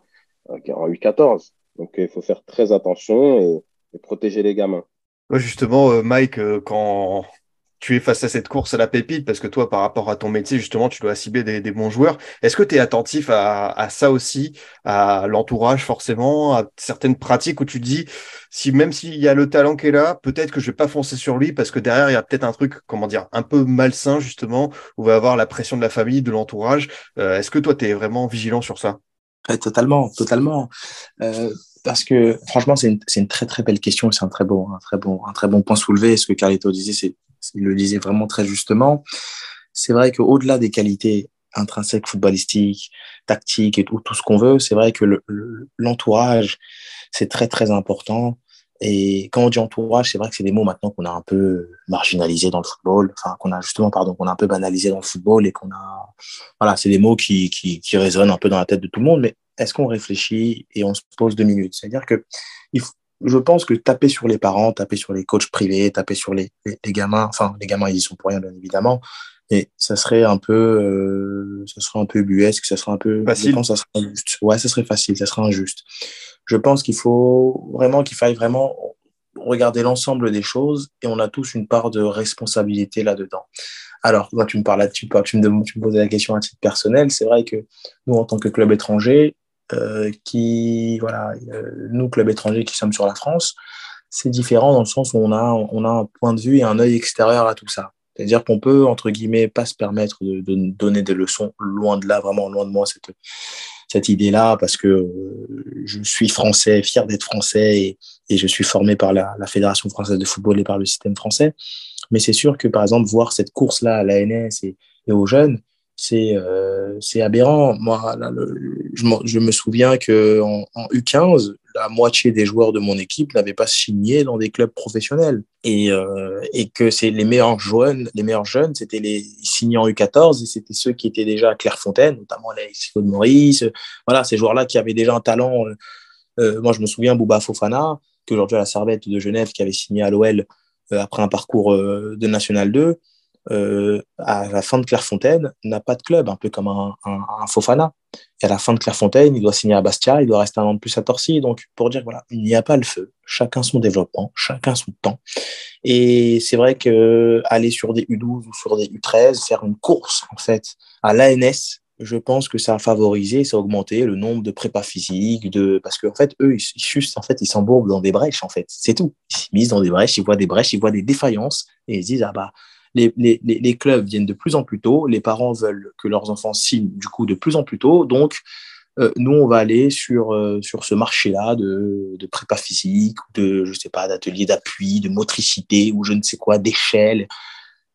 en U14. Donc, il faut faire très attention et protéger les gamins. justement, euh, Mike, euh, quand tu es face à cette course à la pépite, parce que toi, par rapport à ton métier, justement, tu dois cibler des, bons joueurs. Est-ce que tu es attentif à, ça aussi, à l'entourage forcément, à certaines pratiques où tu dis, si même s'il y a le talent qui est là, peut-être que je vais pas foncer sur lui parce que derrière, il y a peut-être un truc, comment dire, un peu malsain, justement, où va avoir la pression de la famille, de l'entourage. Euh, Est-ce que toi, tu es vraiment vigilant sur ça? Totalement, totalement. Euh, parce que franchement, c'est une, une, très très belle question. C'est un très bon, un très bon, un très bon point soulevé. Ce que Carlito disait, c'est, il le disait vraiment très justement. C'est vrai qu'au-delà des qualités intrinsèques footballistiques, tactiques et tout, tout ce qu'on veut, c'est vrai que l'entourage, c'est très très important. Et quand on dit entourage, c'est vrai que c'est des mots maintenant qu'on a un peu marginalisés dans le football, enfin qu'on a justement pardon, qu'on a un peu banalisé dans le football et qu'on a voilà, c'est des mots qui, qui qui résonnent un peu dans la tête de tout le monde, mais est-ce qu'on réfléchit et on se pose deux minutes? C'est-à-dire que je pense que taper sur les parents, taper sur les coachs privés, taper sur les, les, gamins, enfin les gamins ils y sont pour rien bien évidemment, mais ça serait un peu, euh, ça serait un peu buesque, ça serait un peu facile. Pense ça serait injuste. Ouais, ça serait facile, ça serait injuste. Je pense qu'il faut vraiment qu'il faille vraiment regarder l'ensemble des choses et on a tous une part de responsabilité là-dedans. Alors, moi, tu me parles, tu, tu, me, tu me posais la question à titre personnel. C'est vrai que nous, en tant que club étranger, euh, qui, voilà, euh, nous, club étranger qui sommes sur la France, c'est différent dans le sens où on a, on a un point de vue et un œil extérieur à tout ça. C'est-à-dire qu'on peut, entre guillemets, pas se permettre de, donner des leçons loin de là, vraiment loin de moi, cette, cette idée-là, parce que euh, je suis français, fier d'être français et, je suis formé par la, Fédération française de football et par le système français. Mais c'est sûr que, par exemple, voir cette course-là à l'ANS et, et aux jeunes, c'est euh, aberrant. Moi, là, le, je, je, me souviens qu'en en, en U15, la moitié des joueurs de mon équipe n'avaient pas signé dans des clubs professionnels. Et, euh, et que c'est les meilleurs jeunes, les meilleurs jeunes, c'était les signés en U14 et c'était ceux qui étaient déjà à Clairefontaine, notamment les de Maurice. Voilà, ces joueurs-là qui avaient déjà un talent. Euh, moi, je me souviens Bouba Fofana, qui aujourd'hui à la Servette de Genève, qui avait signé à l'OL euh, après un parcours euh, de National 2 euh, à la fin de Clairefontaine, n'a pas de club, un peu comme un, Fofana. Et à la fin de Clairefontaine, il doit signer à Bastia, il doit rester un an de plus à Torcy. Donc, pour dire, voilà, il n'y a pas le feu. Chacun son développement, chacun son temps. Et c'est vrai que aller sur des U12 ou sur des U13, faire une course, en fait, à l'ANS, je pense que ça a favorisé, ça a augmenté le nombre de prépas physiques, de parce qu'en fait eux ils juste en fait ils s'embourbent dans des brèches en fait, c'est tout. Ils s'immiscent dans des brèches, ils voient des brèches, ils voient des défaillances et ils se disent ah bah les, clubs viennent de plus en plus tôt, les parents veulent que leurs enfants signent du coup de plus en plus tôt, donc euh, nous on va aller sur, euh, sur ce marché-là de, de prépa physique, de je sais pas d'ateliers d'appui, de motricité ou je ne sais quoi, d'échelle.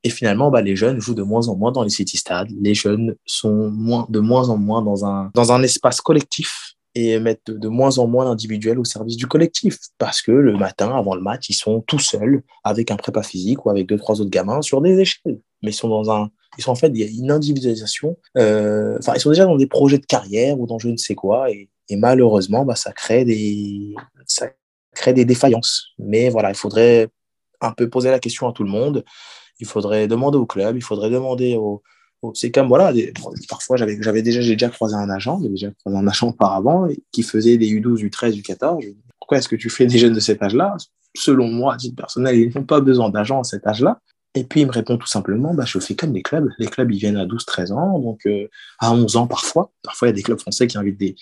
Et finalement, bah, les jeunes jouent de moins en moins dans les city stades. Les jeunes sont moins, de moins en moins dans un, dans un espace collectif et mettre de, moins en moins d'individuels au service du collectif. Parce que le matin, avant le match, ils sont tout seuls avec un prépa physique ou avec deux, trois autres gamins sur des échelles. Mais ils sont dans un, ils sont en fait, il y a une individualisation. Euh, enfin, ils sont déjà dans des projets de carrière ou dans je ne sais quoi. Et, et malheureusement, bah, ça crée des, ça crée des défaillances. Mais voilà, il faudrait un peu poser la question à tout le monde. Il faudrait demander au club, il faudrait demander aux, c'est comme voilà parfois j'avais déjà j'ai déjà croisé un agent j'avais déjà croisé un agent auparavant qui faisait des U12 U13 U14 pourquoi est-ce que tu fais des jeunes de cet âge-là? Selon moi à titre personnel ils n'ont pas besoin d'agents à cet âge-là. Et puis il me répond tout simplement bah je fais comme les clubs. Les clubs ils viennent à 12 13 ans. Donc euh, à 11 ans parfois parfois il y a des clubs français qui invitent des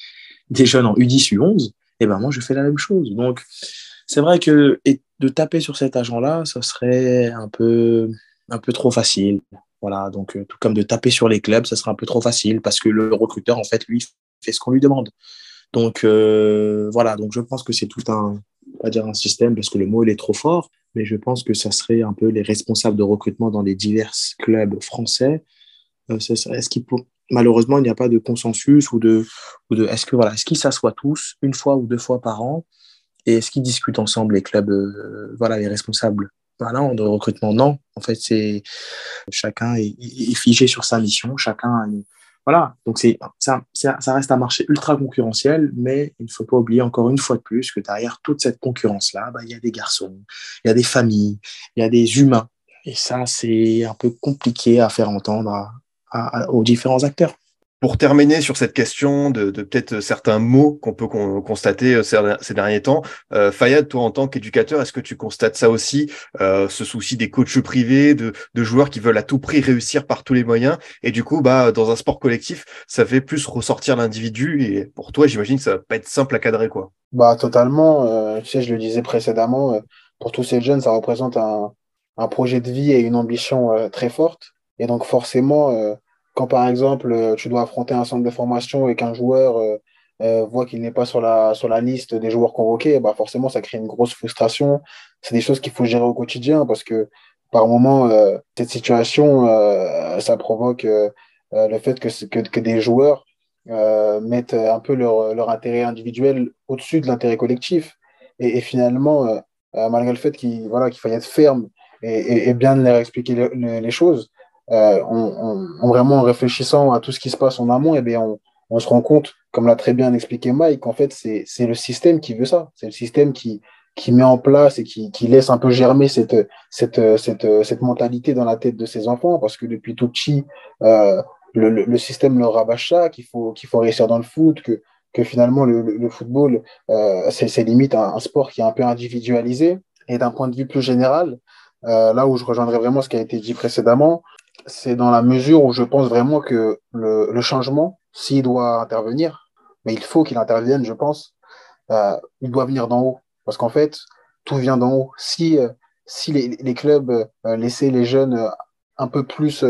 des jeunes en U10 U11 et ben moi je fais la même chose. Donc c'est vrai que de taper sur cet agent-là ça serait un peu un peu trop facile voilà, donc euh, tout comme de taper sur les clubs, ça sera un peu trop facile parce que le recruteur, en fait, lui, fait ce qu'on lui demande. Donc euh, voilà, donc je pense que c'est tout un, pas dire un système parce que le mot il est trop fort, mais je pense que ça serait un peu les responsables de recrutement dans les divers clubs français. Euh, est-ce qu'il malheureusement il n'y a pas de consensus ou de, ou de est-ce que voilà, est-ce qu'ils s'assoient tous une fois ou deux fois par an et est-ce qu'ils discutent ensemble les clubs, voilà, les responsables? De recrutement, non. En fait, c'est chacun est, figé sur sa mission, chacun. Voilà, donc c'est ça, ça reste un marché ultra concurrentiel, mais il ne faut pas oublier encore une fois de plus que derrière toute cette concurrence-là, bah, il y a des garçons, il y a des familles, il y a des humains. Et ça, c'est un peu compliqué à faire entendre aux différents acteurs. Pour terminer sur cette question de, peut-être certains mots qu'on peut constater euh, ces, derniers temps, euh, Fayad, toi en tant qu'éducateur, est-ce que tu constates ça aussi, euh, ce souci des coachs privés, de, joueurs qui veulent à tout prix réussir par tous les moyens, et du coup, bah, dans un sport collectif, ça fait plus ressortir l'individu, et pour toi, j'imagine que ça va pas être simple à cadrer, quoi. Bah totalement. Euh, tu sais, je le disais précédemment, euh, pour tous ces jeunes, ça représente un, projet de vie et une ambition très forte, et donc forcément quand par exemple euh, tu dois affronter un centre de formation et qu'un joueur euh, euh, voit qu'il n'est pas sur la, sur la liste des joueurs convoqués, bah forcément ça crée une grosse frustration. C'est des choses qu'il faut gérer au quotidien parce que par moment, cette situation, ça provoque le fait que, que, des joueurs mettent un peu leur, leur intérêt individuel au-dessus de l'intérêt collectif. Et, finalement, malgré le fait qu'il voilà, faille être ferme et, bien leur expliquer les choses, euh, vraiment en réfléchissant à tout ce qui se passe en amont, eh bien on, se rend compte comme l'a très bien expliqué Mike, en fait, c'est le système qui veut ça. C'est le système qui, qui met en place et qui, qui laisse un peu germer cette, cette, cette, cette mentalité dans la tête de ses enfants, parce que depuis tout petit, euh, le, le, système leur rabâche ça, qu'il faut, faut réussir dans le foot, que, que finalement le, football, euh, c'est limite un, un, sport qui est un peu individualisé. Et d'un point de vue plus général, là où je rejoindrai vraiment ce qui a été dit précédemment, c'est dans la mesure où je pense vraiment que le, le changement, s'il doit intervenir, mais il faut qu'il intervienne, je pense, euh, il doit venir d'en haut. Parce qu'en fait, tout vient d'en haut. Si, euh, si les, les clubs euh, laissaient les jeunes euh, un peu plus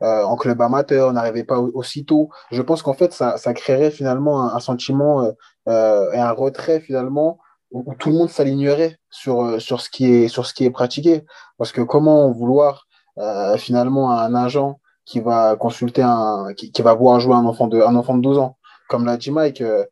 en club amateur, n'arrivaient pas aussitôt, je pense qu'en fait, ça, ça créerait finalement un, un sentiment et un retrait finalement où, tout le monde s'alignerait sur, sur, ce qui est, sur ce qui est pratiqué. Parce que comment vouloir finalement un agent qui va consulter un, qui, va voir jouer un enfant de, un enfant de 12 ans. Comme l'a dit Mike, euh,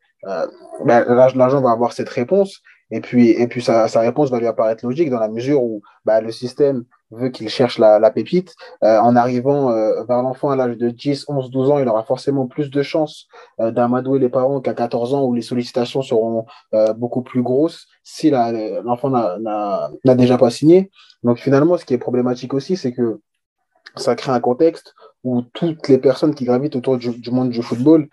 ben, l'agent va avoir cette réponse et puis, et puis sa, réponse va lui apparaître logique dans la mesure où bah, le système veut qu'il cherche la, pépite. Euh, en arrivant euh, vers l'enfant à l'âge de 10, 11, 12 ans, il aura forcément plus de chances euh, d'amadouer les parents qu'à 14 ans où les sollicitations seront beaucoup plus grosses si l'enfant n'a déjà pas signé. Donc finalement, ce qui est problématique aussi, c'est que ça crée un contexte où toutes les personnes qui gravitent autour du, monde du football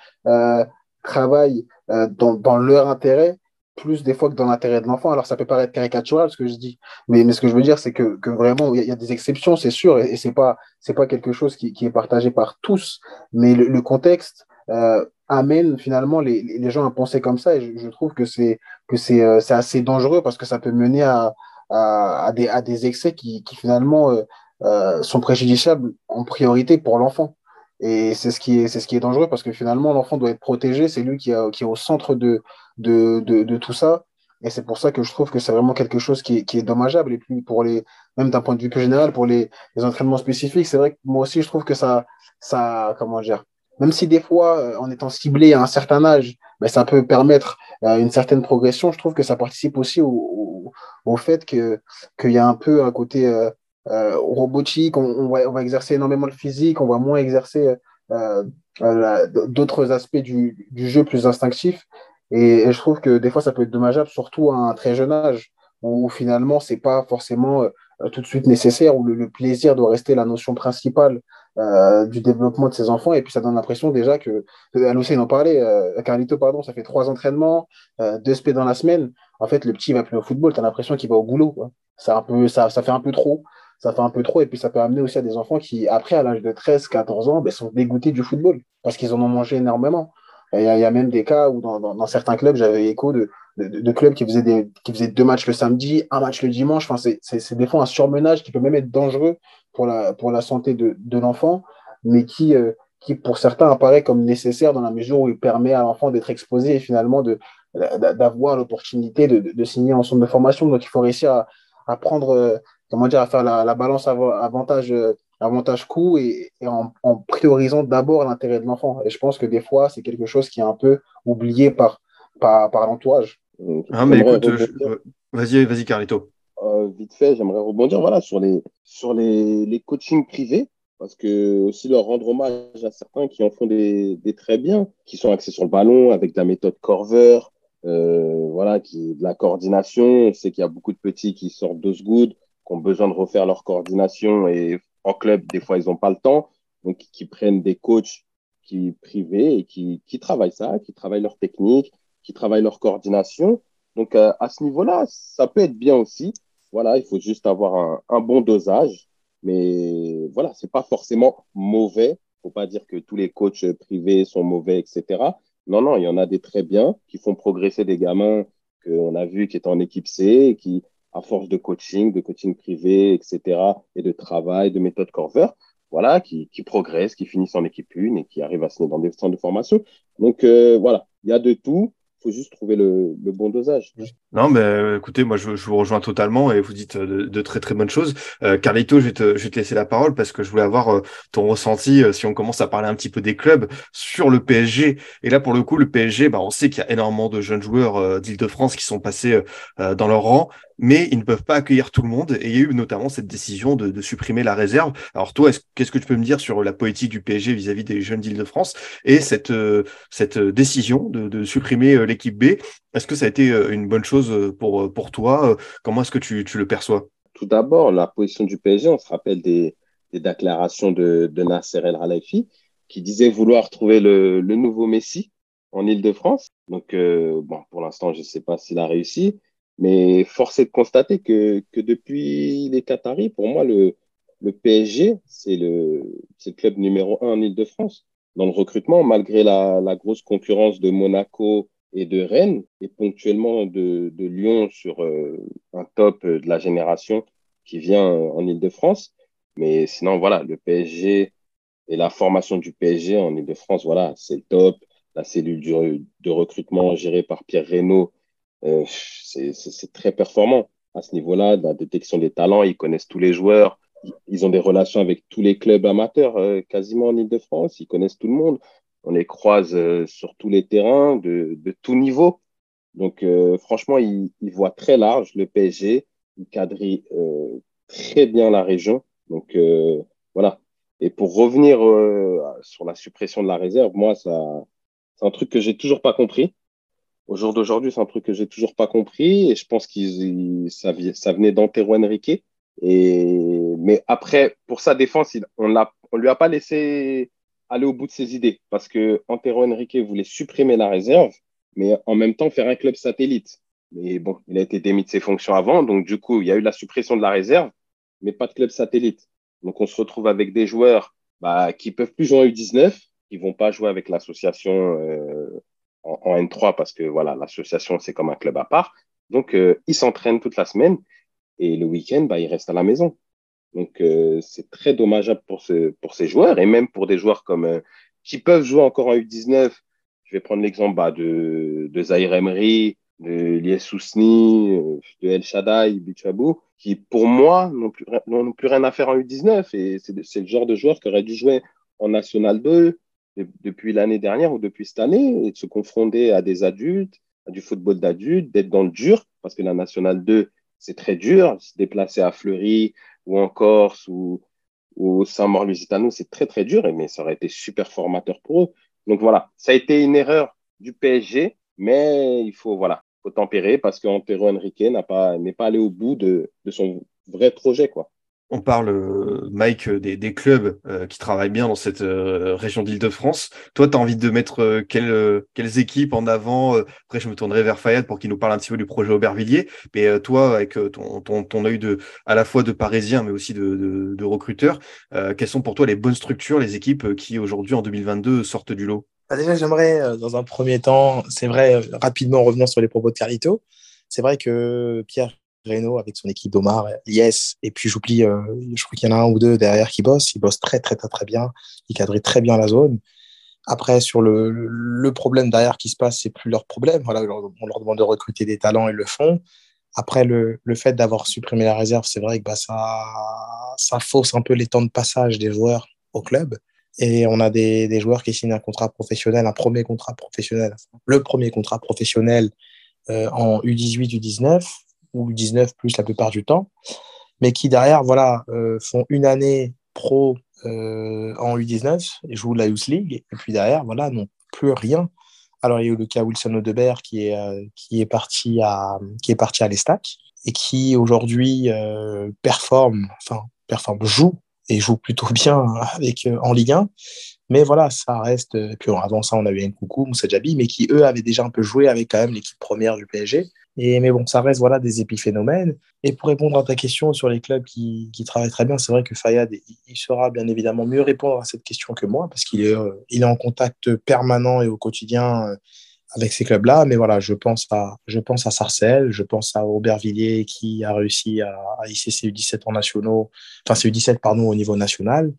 travaillent dans leur intérêt plus des fois que dans l'intérêt de l'enfant. Alors ça peut paraître caricatural ce que je dis, mais, mais ce que je veux dire c'est que, que, vraiment il y, a des exceptions, c'est sûr, et, et c'est pas pas quelque chose qui, est partagé par tous, mais le, contexte euh, amène finalement les, les, gens à penser comme ça, et je, trouve que euh, c'est assez dangereux parce que ça peut mener à à, des à des excès qui, qui finalement euh sont préjudiciables en priorité pour l'enfant. Et c'est ce qui est, c'est ce qui est dangereux parce que finalement, l'enfant doit être protégé. C'est lui qui, a, qui est au centre de, de, de, de tout ça. Et c'est pour ça que je trouve que c'est vraiment quelque chose qui est, qui est dommageable. Et puis, pour les, même d'un point de vue plus général, pour les, les entraînements spécifiques, c'est vrai que moi aussi, je trouve que ça, ça, comment dire, même si des fois, euh, en étant ciblé à un certain âge, ben, ça peut permettre euh, une certaine progression, je trouve que ça participe aussi au, au, au fait que, qu'il y a un peu un côté, euh, robotique, on, va, exercer énormément le physique, on va moins exercer euh, euh d'autres aspects du, jeu plus instinctifs. Et, je trouve que des fois, ça peut être dommageable, surtout à un très jeune âge, où finalement, c'est pas forcément euh, tout de suite nécessaire, où le, plaisir doit rester la notion principale euh, du développement de ses enfants. Et puis, ça donne l'impression déjà que, Aloussé en parlait, euh, Carlito, pardon, ça fait trois entraînements, euh, deux spé dans la semaine. En fait, le petit va plus au football, tu as l'impression qu'il va au boulot. Quoi. Ça, un peu, ça, ça fait un peu trop ça fait un peu trop. Et puis, ça peut amener aussi à des enfants qui, après, à l'âge de 13, 14 ans, ben, sont dégoûtés du football parce qu'ils en ont mangé énormément. Il y, a même des cas où, dans, certains clubs, j'avais écho de, de, clubs qui faisaient, qui faisaient deux matchs le samedi, un match le dimanche. Enfin, c'est des fois un surmenage qui peut même être dangereux pour la, pour la santé de, de l'enfant, mais qui, euh, qui, pour certains, apparaît comme nécessaire dans la mesure où il permet à l'enfant d'être exposé et finalement d'avoir l'opportunité de, de, de, signer en centre de formation. Donc, il faut réussir à, à prendre euh, comment dire, à faire la, la balance avantage, avantage coût et, et en, en, priorisant d'abord l'intérêt de l'enfant. Et je pense que des fois, c'est quelque chose qui est un peu oublié par, par, par l'entourage. Ah, mais écoute, je... vas-y, vas-y, Carlito. Euh, vite fait, j'aimerais rebondir voilà, sur les, sur les, les coachings privés parce que aussi leur rendre hommage à certains qui en font des, des très bien, qui sont axés sur le ballon avec la méthode Corver, euh, voilà, qui de la coordination. On sait qu'il y a beaucoup de petits qui sortent de good, qui ont besoin de refaire leur coordination et en club, des fois, ils n'ont pas le temps. Donc, qui prennent des coachs qui privés et qui, qui travaillent ça, qui travaillent leur technique, qui travaillent leur coordination. Donc, euh, à ce niveau-là, ça peut être bien aussi. Voilà, il faut juste avoir un, bon dosage. Mais voilà, c'est pas forcément mauvais. Faut pas dire que tous les coachs privés sont mauvais, etc. Non, non, il y en a des très bien qui font progresser des gamins qu'on a vu qui étaient en équipe C, qui à force de coaching, de coaching privé, etc., et de travail, de méthode Corver, voilà, qui, qui progressent, qui finissent en équipe une et qui arrivent à se mettre dans des centres de formation. Donc euh, voilà, il y a de tout. Faut juste trouver le, bon dosage. Non, mais euh, écoutez, moi je, je, vous rejoins totalement et vous dites euh, de, de très très bonnes choses. Euh, Carlito, je vais, te, je vais te laisser la parole parce que je voulais avoir euh, ton ressenti si on commence à parler un petit peu des clubs sur le PSG. Et là, pour le coup, le PSG, bah, on sait qu'il y a énormément de jeunes joueurs d'Île-de-France qui sont passés dans leur rang, mais ils ne peuvent pas accueillir tout le monde. Et il y a eu notamment cette décision de, de supprimer la réserve. Alors toi, qu'est-ce que tu peux me dire sur la politique du PSG vis-à-vis -vis des jeunes d'Île-de-France et cette, cette décision de, de supprimer l'équipe B. Est-ce que ça a été une bonne chose pour, pour toi Comment est-ce que tu, tu, le perçois? Tout d'abord, la position du PSG, on se rappelle des, des déclarations de, de, Nasser El Khelaïfi qui disait vouloir trouver le, le nouveau Messi en Ile-de-France. Donc, euh, bon, pour l'instant, je ne sais pas s'il a réussi, mais force est de constater que, que depuis les Qataris, pour moi, le, le PSG, c'est le, le club numéro un en Ile-de-France. Dans le recrutement, malgré la, la grosse concurrence de Monaco, et de Rennes et ponctuellement de, Lyon sur euh, un top de la génération qui vient en Ile-de-France. Mais sinon, voilà, le PSG et la formation du PSG en Ile-de-France, voilà, c'est le top. La cellule de recrutement gérée par Pierre Reynaud, euh, c'est très performant à ce niveau-là, la détection des talents, ils connaissent tous les joueurs, ils ont des relations avec tous les clubs amateurs euh, quasiment en Ile-de-France, ils connaissent tout le monde on les croise euh, sur tous les terrains de, de tout niveau. Donc, euh, franchement, il, il, voit très large le PSG. Il quadrille euh, très bien la région. Donc, euh, voilà. Et pour revenir euh, sur la suppression de la réserve, moi, ça, c'est un truc que j'ai toujours pas compris. Au jour d'aujourd'hui, c'est un truc que j'ai toujours pas compris. Et je pense que ça, ça venait d'Antero Henrique. Et, mais après, pour sa défense, on l'a, on lui a pas laissé aller au bout de ses idées parce que Antero Henrique voulait supprimer la réserve, mais en même temps faire un club satellite. Mais bon, il a été démis de ses fonctions avant, donc du coup, il y a eu la suppression de la réserve, mais pas de club satellite. Donc on se retrouve avec des joueurs bah, qui peuvent plus jouer en U19, qui vont pas jouer avec l'association euh, en, en, N3 parce que voilà, l'association c'est comme un club à part. Donc euh, ils s'entraînent toute la semaine et le week-end, bah, ils restent à la maison. Donc, euh, c'est très dommageable pour, ce, pour ces joueurs et même pour des joueurs comme euh, qui peuvent jouer encore en U19. Je vais prendre l'exemple bah, de, de Zahir Emery, de Lies Sousni, euh, de El Shaddai, Bichabou, qui pour moi n'ont plus, plus rien à faire en U19. Et c'est, c'est le genre de joueur qui aurait dû jouer en National 2 depuis l'année dernière ou depuis cette année et se confronter à des adultes, à du football d'adultes, d'être dans le dur, parce que la National 2, c'est très dur, se déplacer à Fleury, ou en Corse ou, ou Saint-Maur-Lusitano, c'est très très dur, mais ça aurait été super formateur pour eux. Donc voilà, ça a été une erreur du PSG, mais il faut voilà, faut tempérer parce qu'Antero Henrique n'a pas n'est pas allé au bout de, de son vrai projet quoi on parle, euh, Mike, des, des clubs euh, qui travaillent bien dans cette euh, région d'Île-de-France. Toi, tu as envie de mettre quelles, quelles équipes en avant? Après, je me tournerai vers Fayad pour qu'il nous parle un petit peu du projet Aubervilliers. Mais toi, avec ton, ton, ton œil de, à la fois de parisien, mais aussi de, de, de recruteur, quelles sont pour toi les bonnes structures, les équipes qui aujourd'hui, en 2022, sortent du lot? Bah Déjà, j'aimerais, dans un premier temps, c'est vrai, rapidement revenir sur les propos de Carlito. C'est vrai que Pierre Renault avec son équipe d'Omar, Yes, et puis j'oublie, euh, je crois qu'il y en a un ou deux derrière qui bossent, ils bossent très très très très bien, ils cadrent très bien la zone. Après, sur le, le problème derrière qui se passe, c'est plus leur problème. Voilà, on leur demande de recruter des talents, ils le font. Après, le, le fait d'avoir supprimé la réserve, c'est vrai que bah, ça, ça fausse un peu les temps de passage des joueurs au club. Et on a des, des joueurs qui signent un contrat professionnel, un premier contrat professionnel, le premier contrat professionnel euh, en U18, U19, ou 19 plus la plupart du temps, mais qui derrière voilà, euh, font une année pro euh, en U19 et jouent la Youth League, et puis derrière voilà, n'ont plus rien. Alors il y a eu le cas Wilson Odebert qui est, euh, qui est parti à, qui est parti à l'Estac et qui aujourd'hui performe, enfin performe, joue et joue plutôt bien avec, euh, en Ligue 1. Mais voilà, ça reste. Et puis avant ça, on avait Nkoukou, Moussa Djabi, mais qui eux avaient déjà un peu joué avec quand même l'équipe première du PSG. Et, mais bon, ça reste voilà, des épiphénomènes. Et pour répondre à ta question sur les clubs qui, qui travaillent très bien, c'est vrai que Fayad, il, saura bien évidemment mieux répondre à cette question que moi, parce qu'il est, euh, il est en contact permanent et au quotidien euh, avec ces clubs-là. Mais voilà, je pense à, je pense à Sarcelles, je pense à Aubervilliers qui a réussi à, à hisser ses U17 en nationaux, enfin ses U17 pardon, au niveau national.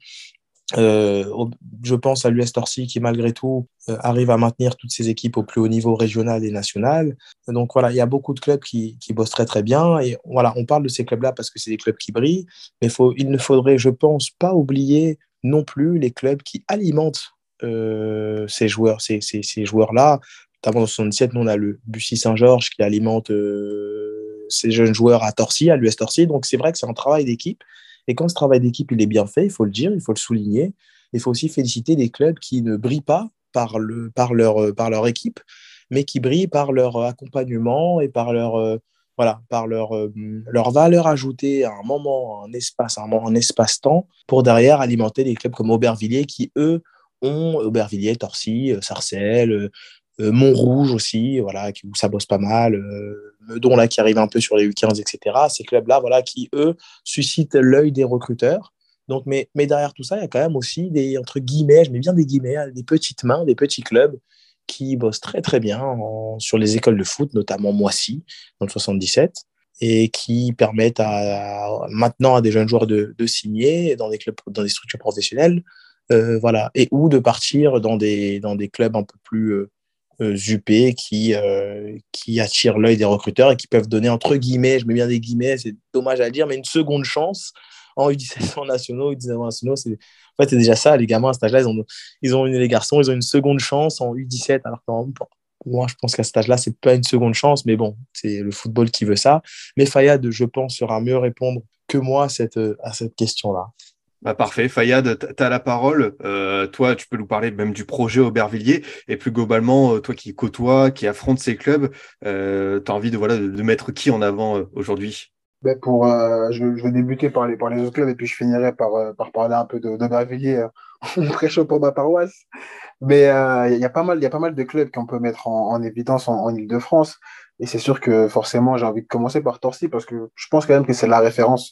Je pense à l'US Torcy qui, malgré tout, arrive à maintenir toutes ses équipes au plus haut niveau régional et national. Donc voilà, il y a beaucoup de clubs qui, bossent très très bien. Et voilà, on parle de ces clubs-là parce que c'est des clubs qui brillent. Mais il ne faudrait, je pense, pas oublier non plus les clubs qui alimentent ces joueurs, ces, joueurs-là. Notamment en 77, nous, on a le Bussy Saint-Georges qui alimente ces jeunes joueurs à Torcy, à l'US Torcy. Donc c'est vrai que c'est un travail d'équipe. Et quand ce travail d'équipe il est bien fait, il faut le dire, il faut le souligner. Il faut aussi féliciter des clubs qui ne brillent pas par, le, par, leur, par leur équipe, mais qui brillent par leur accompagnement et par leur, voilà, par leur, leur valeur ajoutée à un moment, un espace, un, un espace-temps, pour derrière alimenter des clubs comme Aubervilliers qui, eux, ont Aubervilliers, Torcy, Sarcelles, euh, Montrouge aussi, voilà, où ça bosse pas mal, euh, Meudon là qui arrive un peu sur les U15, etc. Ces clubs-là, voilà, qui eux suscitent l'œil des recruteurs. Donc, mais, mais derrière tout ça, il y a quand même aussi des entre guillemets, je mets bien des guillemets, hein, des petites mains, des petits clubs qui bossent très très bien sur les écoles de foot, notamment Moissy dans le 77, et qui permettent à, maintenant à des jeunes joueurs de, de, signer dans des clubs, dans des structures professionnelles, euh, voilà, et ou de partir dans des dans des clubs un peu plus euh, UP qui, euh, qui attirent l'œil des recruteurs et qui peuvent donner, entre guillemets, je mets bien des guillemets, c'est dommage à dire, mais une seconde chance en U17 nationaux, U19 nationaux. En fait, c'est déjà ça, les gamins à cet âge-là, ils ont, ils ont les garçons, ils ont une seconde chance en U17, alors que moi, je pense qu'à cet âge-là, c'est pas une seconde chance, mais bon, c'est le football qui veut ça. Mais Fayad, je pense, sera mieux répondre que moi cette, à cette question-là. Bah parfait, Fayad, tu as la parole. Euh, toi, tu peux nous parler même du projet Aubervilliers et plus globalement, euh, toi qui côtoies, qui affronte ces clubs, euh, tu as envie de, mettre qui en avant aujourd'hui? Ben pour, je, vais débuter par les, autres clubs et puis je finirai par, par parler un peu d'Aubervilliers très chaud pour ma paroisse. Mais il y, a pas mal, y a pas mal de clubs qu'on peut mettre en, en évidence en, en Ile-de-France. Et c'est sûr que forcément, j'ai envie de commencer par Torcy parce que je pense quand même que c'est la référence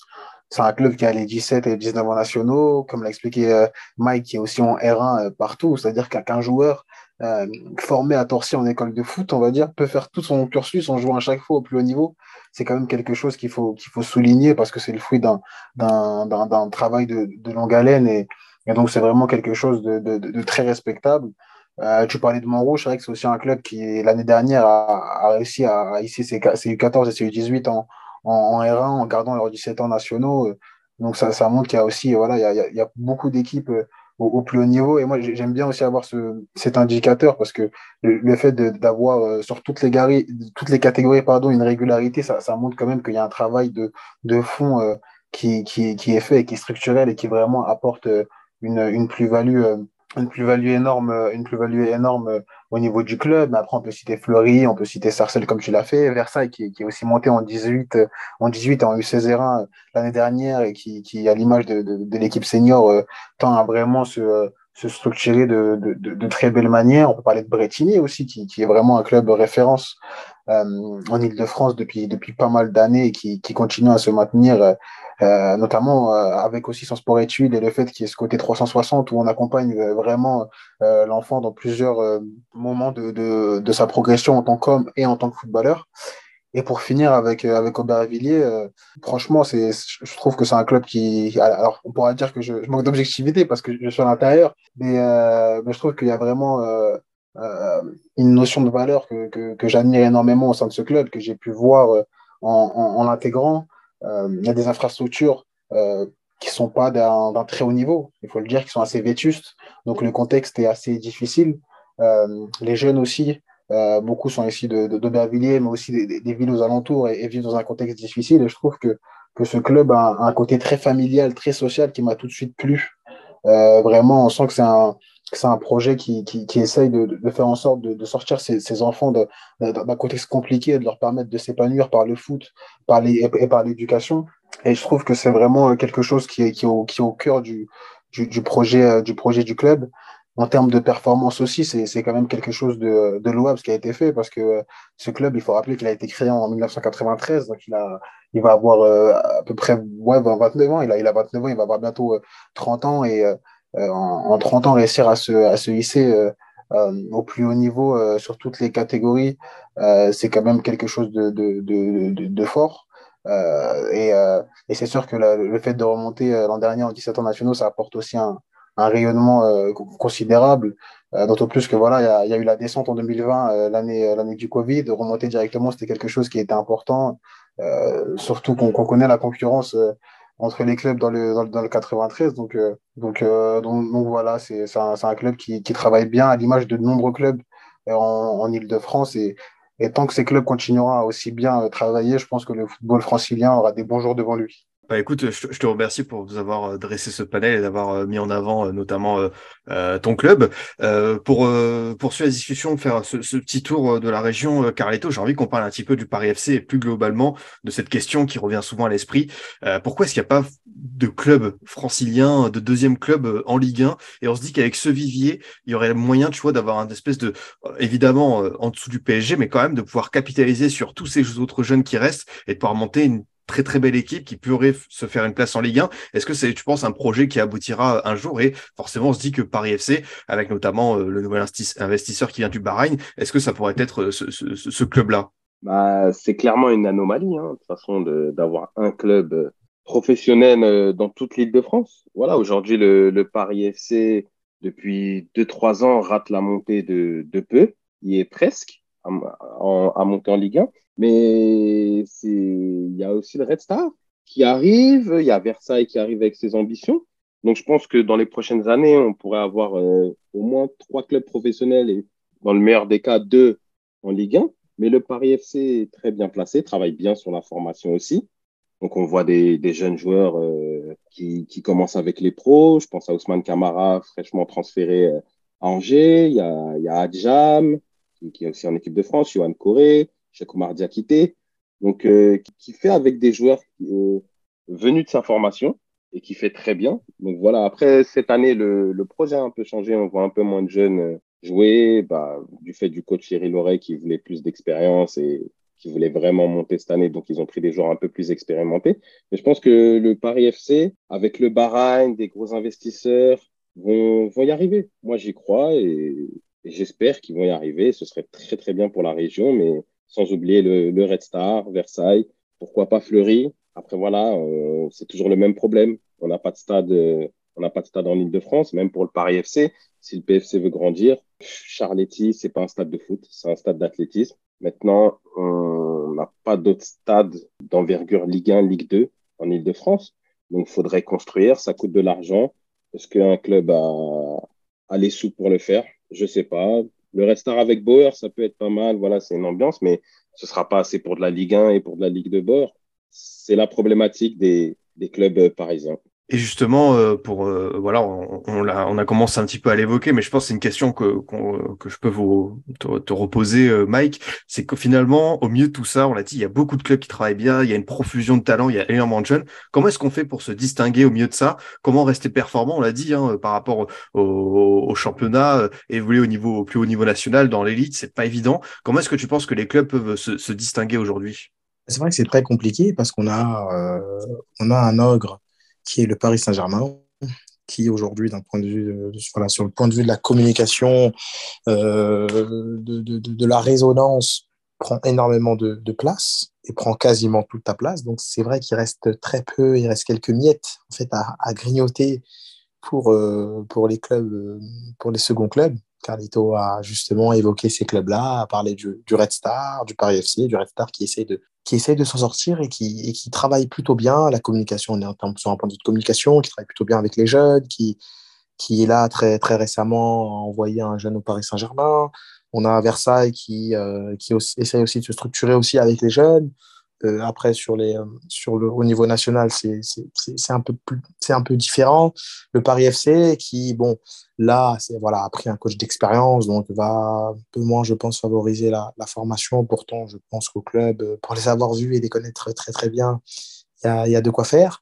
c'est un club qui a les 17 et les 19 ans nationaux, comme l'a expliqué euh, Mike, qui est aussi en R1 euh, partout, c'est-à-dire qu'un joueur euh, formé à Torcy en école de foot, on va dire, peut faire tout son cursus en jouant à chaque fois au plus haut niveau. C'est quand même quelque chose qu'il faut, faut souligner parce que c'est le fruit d'un travail de, longue haleine et, donc c'est vraiment quelque chose de, de, très respectable. Tu parlais de Montrouge, c'est vrai que c'est aussi un club qui, l'année dernière, a, réussi à, ici ses, ses U14 et ses U18 en, en, R1 en gardant leurs 17 ans nationaux. Euh, donc ça, ça montre qu'il y a aussi, voilà, il y a, il y a beaucoup d'équipes euh, au, plus haut niveau. Et moi, j'aime bien aussi avoir ce, cet indicateur parce que le, fait d'avoir euh, sur toutes les, toutes les catégories pardon, une régularité, ça, ça montre quand même qu'il y a un travail de, de fond qui, qui, qui, est fait et qui est structurel et qui vraiment apporte une, une plus-value une plus-value énorme, une plus-value énorme au niveau du club. Mais après, on peut citer Fleury, on peut citer Sarcelles comme tu l'as fait, Versailles qui, est aussi monté en 18, euh, en 18 en U16 R1 l'année dernière et qui, à l'image de, de, l'équipe senior, euh, tend à vraiment se, se structurer de, de, très belle manière. On peut parler de Bretigny aussi, qui, qui est vraiment un club référence euh, en Ile-de-France depuis, depuis pas mal d'années et qui, qui continue à se maintenir euh, notamment euh, avec aussi son sport études et le fait qu'il y ait ce côté 360 où on accompagne vraiment l'enfant dans plusieurs moments de, sa progression en tant qu'homme et en tant que footballeur. Et pour finir avec, avec Aubervilliers, euh, franchement, je trouve que c'est un club qui. Alors, on pourra dire que je, manque d'objectivité parce que je suis à l'intérieur, mais, euh, je trouve qu'il y a vraiment euh, une notion de valeur que, que, j'admire énormément au sein de ce club, que j'ai pu voir en, en, l'intégrant. Euh, il y a des infrastructures euh, qui sont pas d'un très haut niveau, il faut le dire, qui sont assez vétustes. Donc le contexte est assez difficile. Euh, les jeunes aussi, euh, beaucoup sont ici d'Aubervilliers, de, mais aussi des, villes aux alentours et, vivent dans un contexte difficile. Et je trouve que, que ce club a un, côté très familial, très social qui m'a tout de suite plu. Euh, vraiment, on sent que c'est un, un projet qui, qui, qui essaye de, de, faire en sorte de, de sortir ces, enfants d'un contexte compliqué et de leur permettre de s'épanouir par le foot par les, et par l'éducation. Et je trouve que c'est vraiment quelque chose qui est, qui au, qui au cœur du, du, projet, euh, du projet du club. En termes de performance aussi, c'est quand même quelque chose de, de louable ce qui a été fait parce que euh, ce club, il faut rappeler qu'il a été créé en 1993, donc il, a, il va avoir euh, à peu près ouais, 29 ans, il a, il a 29 ans, il va avoir bientôt 30 ans et euh, en, en, 30 ans réussir à se, à se hisser euh, euh, au plus haut niveau sur toutes les catégories, c'est quand même quelque chose de, de, de, fort. et, et c'est sûr que le fait de remonter l'an dernier en 17 ans nationaux, ça apporte aussi un, un rayonnement considérable. D'autant plus que voilà, il y, a, eu la descente en 2020, l'année l'année du Covid. Remonter directement, c'était quelque chose qui était important. surtout qu'on connaît la concurrence entre les clubs dans le, dans, le 93. Donc, donc, donc, voilà, c'est un, un, club qui, travaille bien à l'image de nombreux clubs en, Ile-de-France. Et, et tant que ces clubs continueront à aussi bien euh, travailler, je pense que le football francilien aura des bons jours devant lui. Bah écoute, je, te remercie pour vous avoir euh, dressé ce panel et d'avoir euh, mis en avant notamment euh, ton club. Pour poursuivre la discussion, faire ce, ce, petit tour de la région, Carleto, j'ai envie qu'on parle un petit peu du Paris FC et plus globalement de cette question qui revient souvent à l'esprit. pourquoi est-ce qu'il n'y a pas de club francilien, de deuxième club en Ligue 1 Et on se dit qu'avec ce vivier, il y aurait moyen, tu vois, d'avoir un espèce de, évidemment en dessous du PSG, mais quand même de pouvoir capitaliser sur tous ces autres jeunes qui restent et de pouvoir monter une très très belle équipe qui pourrait se faire une place en Ligue 1. Est-ce que c'est, tu penses, un projet qui aboutira un jour? Et forcément, on se dit que Paris FC, avec notamment euh, le nouvel investisseur qui vient du Bahreïn, est-ce que ça pourrait être euh, ce, club-là? Bah, C'est clairement une anomalie, hein, de toute façon, d'avoir un club euh, professionnel dans toute l'île de France. Voilà, aujourd'hui, le, Paris FC, depuis 2-3 ans, rate la montée de, de peu. Il est presque à, à monter en Ligue 1. Mais il y a aussi le Red Star qui arrive, il y a Versailles qui arrive avec ses ambitions. Donc je pense que dans les prochaines années, on pourrait avoir euh, au moins trois clubs professionnels et dans le meilleur des cas, deux en Ligue 1. Mais le Paris FC est très bien placé, travaille bien sur la formation aussi. Donc on voit des, des jeunes joueurs euh, qui, qui, commencent avec les pros. Je pense à Ousmane Camara, fraîchement transféré euh, à Angers. Il y a, il y a Adjam, qui, qui, est aussi en équipe de France, Johan Coré. Cheikh Omar Diakité, donc euh, qui, fait avec des joueurs euh, venus de sa formation et qui fait très bien. Donc voilà, après cette année, le, projet a un peu changé, on voit un peu moins de jeunes euh, jouer, bah, du fait du coach Thierry Loret qui voulait plus d'expérience et qui voulait vraiment monter cette année, donc ils ont pris des joueurs un peu plus expérimentés. Mais je pense que le Paris FC, avec le Bahreïn, des gros investisseurs, vont, vont y arriver. Moi, j'y crois et, et j'espère qu'ils vont y arriver. Ce serait très, très bien pour la région, mais sans oublier le, le, Red Star, Versailles, pourquoi pas Fleury? Après, voilà, c'est toujours le même problème. On n'a pas de stade, on n'a pas de stade en Ile-de-France, même pour le Paris FC. Si le PFC veut grandir, Charletti, c'est pas un stade de foot, c'est un stade d'athlétisme. Maintenant, on n'a pas d'autres stades d'envergure Ligue 1, Ligue 2 en Ile-de-France. Donc, il faudrait construire, ça coûte de l'argent. Est-ce qu'un club a, a les sous pour le faire? Je sais pas. Le Restar avec Bauer, ça peut être pas mal. Voilà, c'est une ambiance, mais ce sera pas assez pour de la Ligue 1 et pour de la Ligue de Bauer. C'est la problématique des, des clubs parisiens. Et justement, euh, pour euh, voilà, on, on, a, on a commencé un petit peu à l'évoquer, mais je pense que c'est une question que que je peux vous te, te reposer, euh, Mike. C'est que finalement, au milieu de tout ça, on l'a dit, il y a beaucoup de clubs qui travaillent bien, il y a une profusion de talents, il y a énormément de jeunes. Comment est-ce qu'on fait pour se distinguer au milieu de ça? Comment rester performant? On l'a dit, hein, par rapport au, au, championnat, évoluer au niveau au plus haut niveau national dans l'élite, c'est pas évident. Comment est-ce que tu penses que les clubs peuvent se, se distinguer aujourd'hui? C'est vrai que c'est très compliqué parce qu'on a on a un ogre qui est le Paris Saint-Germain, qui aujourd'hui, d'un point de vue, de, voilà, sur le point de vue de la communication, euh, de, de, la résonance, prend énormément de, place et prend quasiment toute ta place. Donc c'est vrai qu'il reste très peu, il reste quelques miettes en fait à, à grignoter pour, euh, pour les clubs, euh, pour les seconds clubs. Carlito a justement évoqué ces clubs-là, a parlé du, du, Red Star, du Paris FC, du Red Star qui essaie de, qui essaye de s'en sortir et qui, et qui travaille plutôt bien. La communication, on est en sur un point de vue de communication, qui travaille plutôt bien avec les jeunes, qui, qui est là très, très récemment envoyé un jeune au Paris Saint-Germain. On a Versailles qui, euh, qui essaye aussi de se structurer aussi avec les jeunes. Euh, après, sur les, euh, sur le, au niveau national, c'est un, peu plus, un peu différent. Le Paris FC, qui, bon, là, voilà, a pris un coach d'expérience, donc va un peu moins, je pense, favoriser la, la formation. Pourtant, je pense qu'au club, euh, pour les avoir vus et les connaître très, très bien, il y a, y a de quoi faire.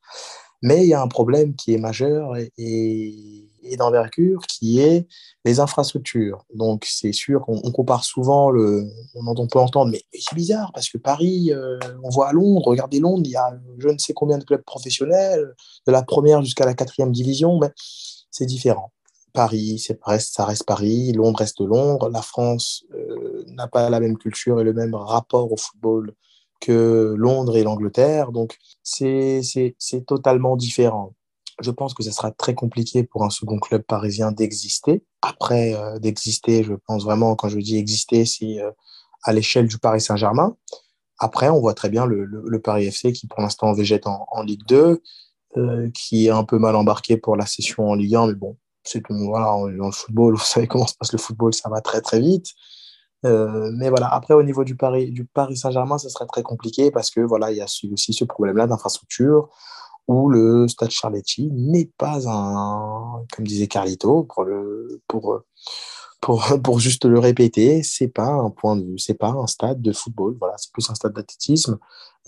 Mais il y a un problème qui est majeur et, et et d'envergure qui est les infrastructures. Donc, c'est sûr qu'on compare souvent, le, on, on peut entendre, mais, c'est bizarre parce que Paris, euh, on voit à Londres, regardez Londres, il y a je ne sais combien de clubs professionnels, de la première jusqu'à la quatrième division, mais c'est différent. Paris, c'est ça reste Paris, Londres reste Londres. La France euh, n'a pas la même culture et le même rapport au football que Londres et l'Angleterre, donc c'est totalement différent. Je pense que ce sera très compliqué pour un second club parisien d'exister. Après, euh, d'exister, je pense vraiment, quand je dis exister, c'est euh, à l'échelle du Paris Saint-Germain. Après, on voit très bien le, Paris FC qui, pour l'instant, végète en, Ligue 2, euh, qui est un peu mal embarqué pour la session en Ligue 1, mais bon, c'est voilà, dans le football, vous savez comment se passe le football, ça va très très vite. Mais voilà, après au niveau du Paris, du Paris Saint-Germain, ce serait très compliqué parce que voilà, il y a aussi ce problème-là d'infrastructure où le Stade Charletti n'est pas un, comme disait Carlito, pour le, pour, pour, pour juste le répéter, c'est pas un point de vue, c'est pas un stade de football, voilà, c'est plus un stade d'athlétisme.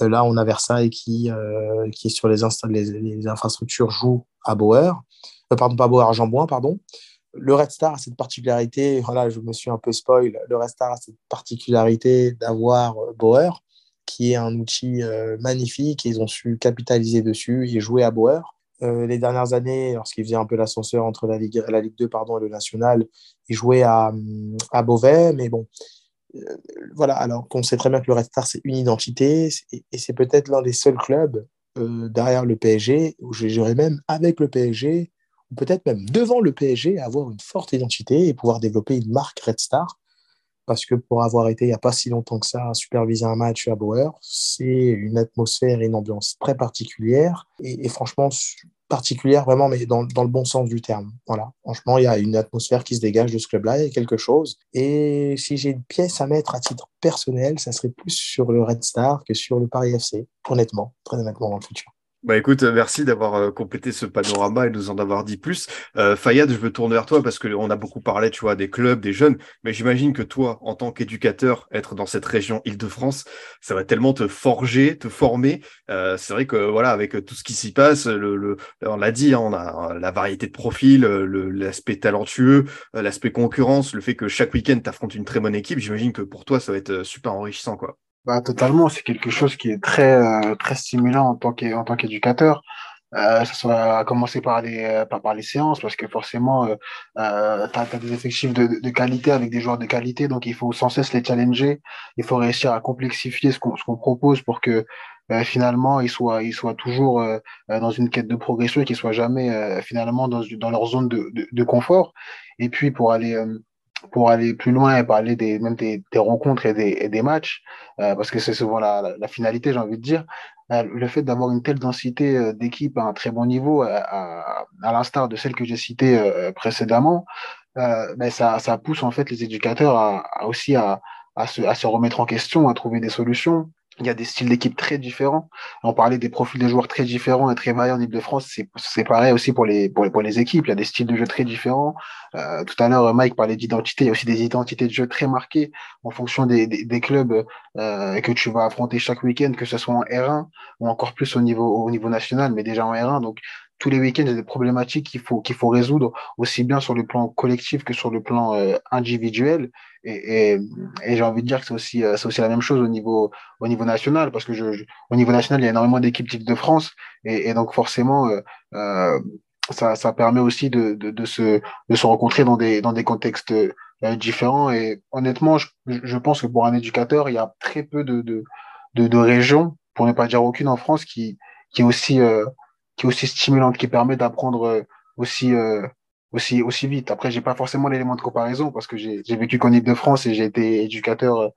Euh, là, on a Versailles qui, euh, qui sur les, les, infrastructures joue à Bauer, euh, pardon, pas Bauer, Jambouin, pardon. Le Red Star a cette particularité, voilà, je me suis un peu spoil, le Red Star a cette particularité d'avoir Bauer, qui est un outil magnifique, et ils ont su capitaliser dessus. Et jouer à Bauer. les dernières années, lorsqu'ils faisaient un peu l'ascenseur entre la Ligue, la Ligue 2 pardon, et le National, ils jouaient à, à Beauvais, mais bon, euh, voilà, alors qu'on sait très bien que le Red Star, c'est une identité, et c'est peut-être l'un des seuls clubs euh, derrière le PSG, où je même avec le PSG, ou peut-être même devant le PSG, avoir une forte identité et pouvoir développer une marque Red Star. Parce que pour avoir été il n'y a pas si longtemps que ça superviser un match à Bauer, c'est une atmosphère et une ambiance très particulière. Et, et franchement, particulière, vraiment, mais dans, le bon sens du terme. Voilà. Franchement, il y a une atmosphère qui se dégage de ce club-là, a quelque chose. Et si j'ai une pièce à mettre à titre personnel, ça serait plus sur le Red Star que sur le Paris FC, honnêtement, très honnêtement, dans le futur. Bah écoute, euh, merci d'avoir euh, complété ce panorama et de nous en avoir dit plus. Euh, Fayad, je veux tourner vers toi parce qu'on a beaucoup parlé, tu vois, des clubs, des jeunes, mais j'imagine que toi, en tant qu'éducateur, être dans cette région Île-de-France, ça va tellement te forger, te former. Euh, c'est vrai que voilà, avec tout ce qui s'y passe, le, on l'a dit, hein, on a la variété de profils, l'aspect talentueux, l'aspect concurrence, le fait que chaque week-end tu affrontes une très bonne équipe. J'imagine que pour toi, ça va être super enrichissant, quoi. Bah, totalement, c'est quelque chose qui est très, euh, très stimulant en tant qu'éducateur. Euh, ça soit à commencer par les, euh, par, par les séances, parce que forcément, euh, euh tu as, des effectifs de, de, qualité avec des joueurs de qualité, donc il faut sans cesse les challenger. Il faut réussir à complexifier ce qu'on qu'on propose pour que finalement ils soient, ils soient toujours dans une quête de progression et qu'ils soient jamais finalement dans, dans leur zone de, de confort. Et puis pour aller pour aller plus loin et parler des, même des, des rencontres et des, et des matchs, euh, parce que c'est souvent la, la, finalité, j'ai envie de dire, euh, le fait d'avoir une telle densité euh, d'équipes à un très bon niveau, à, à, à l'instar de celle que j'ai citée précédemment, ben ça, ça pousse en fait les éducateurs à, aussi à, à, se, à se remettre en question, à trouver des solutions il y a des styles d'équipe très différents. On parlait des profils de joueurs très différents et très variés en Ile-de-France. C'est pareil aussi pour les, pour, pour, les équipes. Il y a des styles de jeu très différents. Euh, tout à l'heure, Mike parlait d'identité. Il y a aussi des identités de jeu très marquées en fonction des, des, des clubs euh, que tu vas affronter chaque week-end, que ce soit en R1 ou encore plus au niveau, au niveau national, mais déjà en R1. Donc, tous les week-ends, il y a des problématiques qu'il faut, qu'il faut résoudre, aussi bien sur le plan collectif que sur le plan euh, individuel. Et, et, et j'ai envie de dire que c'est aussi, euh, c'est aussi la même chose au niveau, au niveau national, parce que je, au niveau national, il y a énormément d'équipes type de France, et, donc forcément, euh, euh, ça, ça permet aussi de, de, de, se, de se rencontrer dans des, dans des contextes différents. Et honnêtement, je, je pense que pour un éducateur, il y a très peu de, de, de, de régions, pour ne pas dire aucune en France, qui, qui est aussi qui est aussi stimulante, qui permet d'apprendre euh, aussi, euh, aussi, aussi vite. Après, j'ai pas forcément l'élément de comparaison parce que j'ai vécu qu'en Ile-de-France et j'ai été éducateur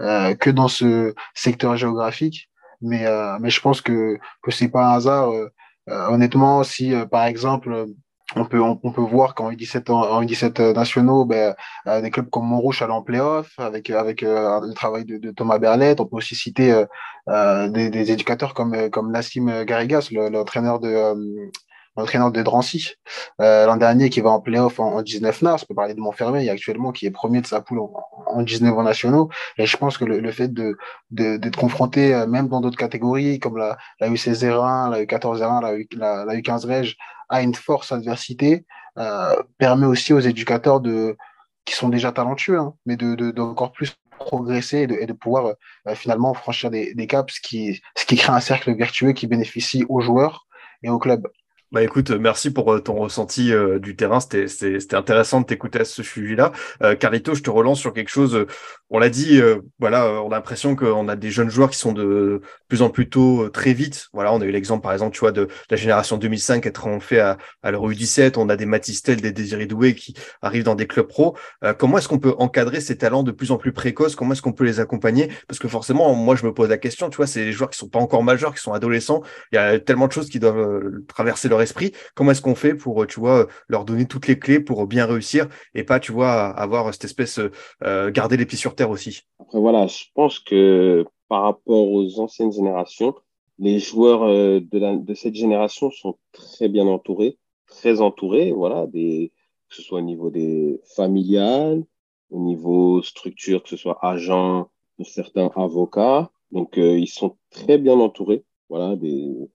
euh, que dans ce secteur géographique. Mais, euh, mais je pense que, que c'est pas un hasard. Euh, honnêtement, si par exemple, on peut, on, peut voir qu'en U17, en U17 nationaux, ben, euh, des clubs comme Montrouge allaient en playoff avec, avec euh, le travail de, de, Thomas Berlet. On peut aussi citer euh, euh des, des, éducateurs comme, comme Nassim Garrigas, l'entraîneur de, l'entraîneur de Drancy euh, l'an dernier qui va en playoff en, en 19 mars. On peut parler de Montfermeil actuellement qui est premier de sa poule en, en 19 ans nationaux. Et je pense que le, le fait de d'être confronté euh, même dans d'autres catégories comme la, la U16 R1, la U14 R1, la, U, la, la U15 Reg à une force adversité euh, permet aussi aux éducateurs de qui sont déjà talentueux, hein, mais de, de, d'encore plus progresser et de, et de pouvoir euh, finalement franchir des, des caps, ce qui, ce qui crée un cercle vertueux qui bénéficie aux joueurs et au club. Bah écoute, merci pour euh, ton ressenti euh, du terrain. C'était, intéressant de t'écouter à ce sujet-là. Euh, Carito, je te relance sur quelque chose. Euh, on l'a dit, voilà, on a l'impression qu'on a des jeunes joueurs qui sont de plus en plus tôt très vite. Voilà, on a eu l'exemple, par exemple, tu vois, de, la génération 2005 être en fait à, à l'Euro U17. On a des Matistel, des Désiré Doué qui arrivent dans des clubs pro. comment est-ce qu'on peut encadrer ces talents de plus en plus précoces? Comment est-ce qu'on peut les accompagner? Parce que forcément, moi, je me pose la question, tu vois, c'est des joueurs qui sont pas encore majeurs, qui sont adolescents. Il y a tellement de choses qui doivent traverser leur esprit. Comment est-ce qu'on fait pour, tu vois, leur donner toutes les clés pour bien réussir et pas, tu vois, avoir cette espèce, euh, garder les pieds sur terre aussi? Après, voilà, je pense que par rapport aux anciennes générations, les joueurs euh, de, cette génération sont très bien entourés, très entourés, voilà, que ce soit au niveau des familiales, au niveau structure, que ce soit agents, certains avocats. Donc, euh, ils sont très bien entourés, voilà, des,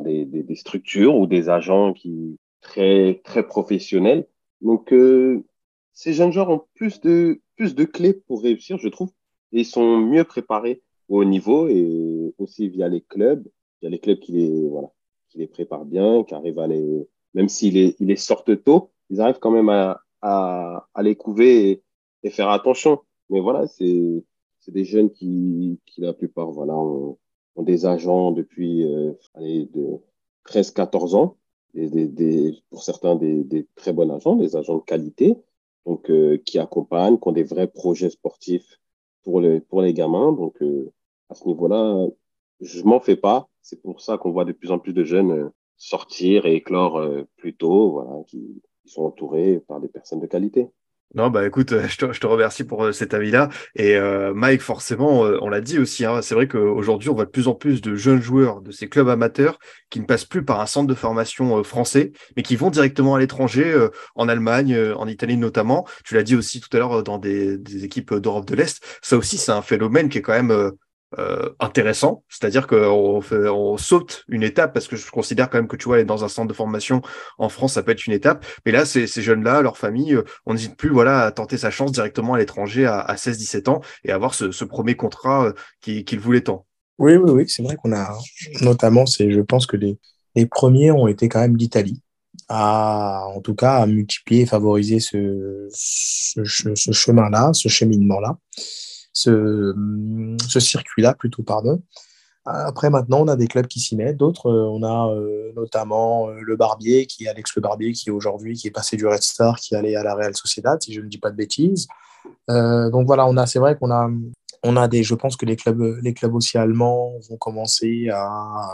des, structures ou des agents qui très très professionnels. Donc euh, ces jeunes joueurs ont plus de plus de clés pour réussir, je trouve, et ils sont mieux préparés au niveau et aussi via les clubs, il y a les clubs qui les voilà, qui les préparent bien, qui arrivent à les même s'ils les, ils les sortent tôt, ils arrivent quand même à, à, les couver et, et, faire attention. Mais voilà, c'est c'est des jeunes qui qui la plupart voilà ont, ont des agents depuis euh, de 13-14 ans, et des, pour certains des, très bons agents, des agents de qualité, donc euh, qui accompagnent, qui ont des vrais projets sportifs pour les, pour les gamins. Donc euh, à ce niveau-là, je m'en fais pas. C'est pour ça qu'on voit de plus en plus de jeunes euh, sortir et éclore plus tôt, voilà, qui sont entourés par des personnes de qualité. Non, bah écoute, je te, je te remercie pour euh, cet avis-là. Et euh, Mike, forcément, euh, on l'a dit aussi, hein, c'est vrai qu'aujourd'hui, on voit de plus en plus de jeunes joueurs de ces clubs amateurs qui ne passent plus par un centre de formation français, mais qui vont directement à l'étranger, en Allemagne, en Italie notamment. Tu l'as dit aussi tout à l'heure dans des, des équipes d'Europe de l'Est. Ça aussi, c'est un phénomène qui est quand même euh, intéressant, c'est-à-dire qu'on on saute une étape parce que je considère quand même que tu vois aller dans un centre de formation en France ça peut être une étape, mais là ces, ces jeunes-là, leur famille, euh, on n'hésite plus voilà à tenter sa chance directement à l'étranger à, à 16-17 ans et avoir ce, ce premier contrat euh, qu'il qui voulait tant. Oui oui oui, c'est vrai qu'on a notamment c'est je pense que les les premiers ont été quand même l'Italie à en tout cas à multiplier et favoriser ce, ce, ce chemin-là, ce cheminement-là ce, circuit-là plutôt, pardon. Après, maintenant, on a des clubs qui s'y mettent, d'autres, euh, on a euh, notamment euh, le Barbier, qui est Alex Le Barbier, qui aujourd'hui, qui est passé du Red Star, qui allé à la Real Sociedad, si je ne dis pas de bêtises. donc voilà, on a, c'est vrai qu'on a, on a des, je pense que les clubs, les clubs aussi allemands vont commencer à,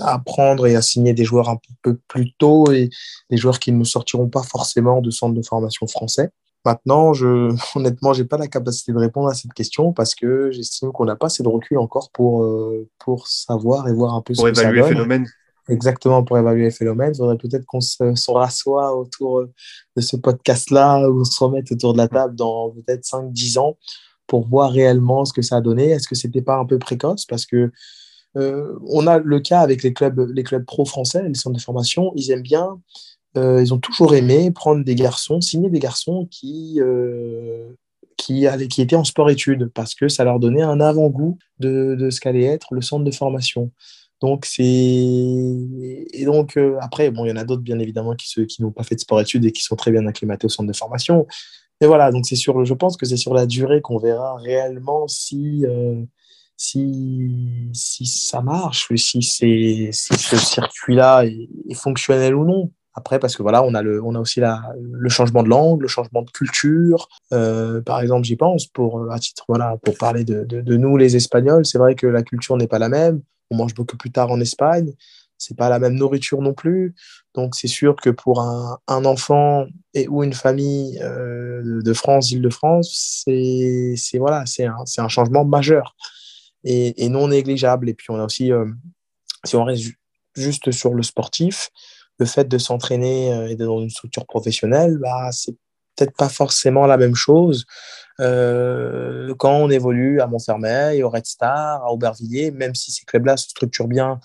à prendre et à signer des joueurs un peu plus tôt et des joueurs qui ne sortiront pas forcément de centre de formation français. Maintenant, je, honnêtement, j'ai pas la capacité de répondre à cette question parce que j'estime qu'on n'a pas assez de recul encore pour, euh, pour savoir et voir un peu pour ce que ça donne. le phénomène. Exactement, pour évaluer le phénomène. Il faudrait peut-être qu'on se, rassoie autour de ce podcast-là ou on se remette autour de la table dans peut-être 5-10 ans pour voir réellement ce que ça a donné. Est-ce que c'était pas un peu précoce? Parce que euh, on a le cas avec les clubs, les clubs pro français, les centres de formation, ils aiment bien euh, ils ont toujours aimé prendre des garçons, signer des garçons qui, euh, qui, allaient, qui étaient en sport-études, parce que ça leur donnait un avant-goût de, de ce qu'allait être le centre de formation. Donc, c'est. Et donc, euh, après, bon, il y en a d'autres, bien évidemment, qui, qui n'ont pas fait de sport-études et qui sont très bien acclimatés au centre de formation. Mais voilà, donc c'est sur, je pense que c'est sur la durée qu'on verra réellement si, si, si ça marche, si, si ce circuit-là est, est, fonctionnel ou non. Après, parce que voilà, on a, le, on a aussi la, le changement de langue, le changement de culture. Euh, par exemple, j'y pense pour, euh, à titre, voilà, pour parler de, de, nous, les Espagnols. C'est vrai que la culture n'est pas la même. On mange beaucoup plus tard en Espagne. C'est pas la même nourriture non plus. Donc, c'est sûr que pour un, un, enfant et ou une famille euh, de France, d'Île-de-France, c'est, voilà, un, un changement majeur et, et, non négligeable. Et puis, on a aussi, si on reste juste sur le sportif, le fait de s'entraîner euh, et d'être dans une structure professionnelle, bah, c'est peut-être pas forcément la même chose euh, quand on évolue à Montfermeil, au Red Star, à Aubervilliers, même si ces clubs-là se structurent bien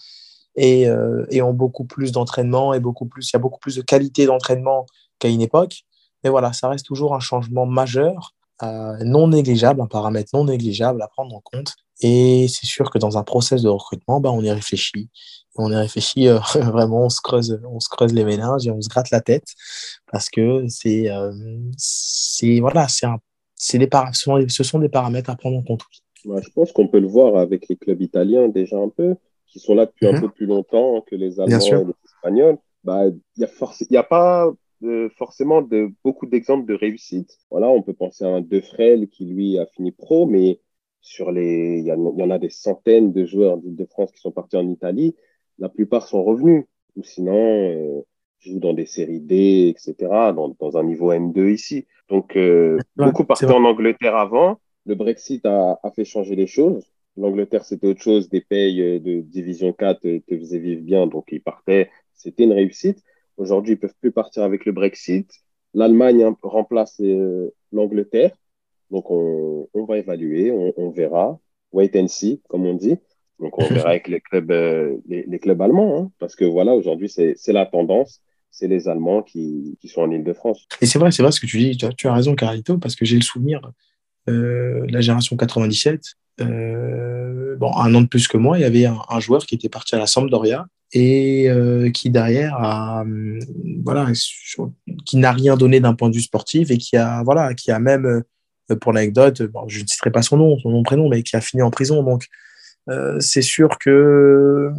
et, euh, et ont beaucoup plus d'entraînement et beaucoup plus, il y a beaucoup plus de qualité d'entraînement qu'à une époque. Mais voilà, ça reste toujours un changement majeur, non négligeable, un paramètre non négligeable à prendre en compte. Et c'est sûr que dans un process de recrutement, bah, on y réfléchit. On y réfléchit euh, vraiment, on se, creuse, on se creuse les méninges et on se gratte la tête parce que c'est, euh, c'est voilà, c'est un, c'est des ce sont des paramètres à prendre en compte. je pense qu'on peut le voir avec les clubs italiens déjà un peu, qui sont là depuis un mhm. peu plus longtemps que les Allemands et les Espagnols. Bah, il n'y a, a pas forcément de, beaucoup d'exemples de réussite. Voilà, on peut penser à un Defrel qui lui a fini pro, mais sur les, il y, en a des centaines de joueurs d'Île-de-France qui sont partis en Italie. La plupart sont revenus, ou sinon euh, jouent dans des séries D, etc., dans, dans un niveau M2 ici. Donc, euh, beaucoup partaient en Angleterre avant. Le Brexit a, a fait changer les choses. L'Angleterre, c'était autre chose. Des payes euh, de division 4 te faisaient vivre bien, donc ils partaient. C'était une réussite. Aujourd'hui, ils peuvent plus partir avec le Brexit. L'Allemagne remplace l'Angleterre. Donc, on, va évaluer, on, verra. Wait and see, comme on dit. Donc, on verra avec les clubs, euh, les, clubs allemands, hein. parce que voilà, aujourd'hui, c'est la tendance. C'est les Allemands qui, sont en Ile-de-France. Et c'est vrai, c'est vrai ce que tu dis. Tu as, raison, Carlito, parce que j'ai le souvenir, euh, la génération 97, euh, bon, un an de plus que moi, il y avait un, joueur qui était parti à la Sampdoria et qui derrière a, voilà, qui n'a rien donné d'un point de vue sportif et qui a, voilà, qui a même euh, pour l'anecdote, je ne citerai pas son nom, son nom, prénom, mais qui a fini en prison. Donc, euh, c'est sûr que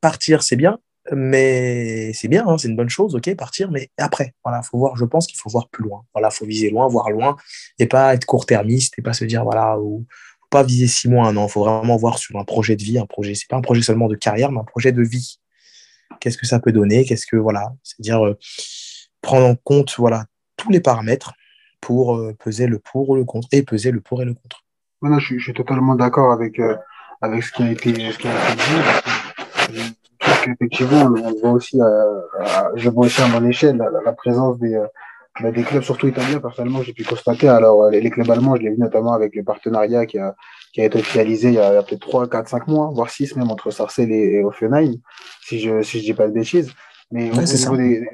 partir, c'est bien, mais c'est bien, hein, c'est une bonne chose, ok, partir, mais après, voilà, faut voir, je pense qu'il faut voir plus loin. Voilà, faut viser loin, voir loin, et pas être court-termiste, et pas se dire, voilà, ou pas viser six mois, un an. Il faut vraiment voir sur un projet de vie, un projet, c'est pas un projet seulement de carrière, mais un projet de vie. Qu'est-ce que ça peut donner Qu'est-ce que, voilà, c'est-à-dire euh, prendre en compte, voilà, tous les paramètres pour euh, peser le pour ou le contre, et peser le pour et le contre. Non, je, suis, totalement d'accord avec, euh, avec ce qui a été, ce qui a été dit. Effectivement, on voit aussi, euh, je vois aussi à mon échelle la, présence des, bah, des clubs, surtout italiens. Personnellement, j'ai pu constater. Alors, les, clubs allemands, je l'ai vu notamment avec le partenariat qui a, qui a été officialisé il y a, peut-être 3, 4, 5 mois, voire 6 même entre Sarcelles et, et Offenheim, si je ne si je dis pas de bêtises. Mais au niveau des,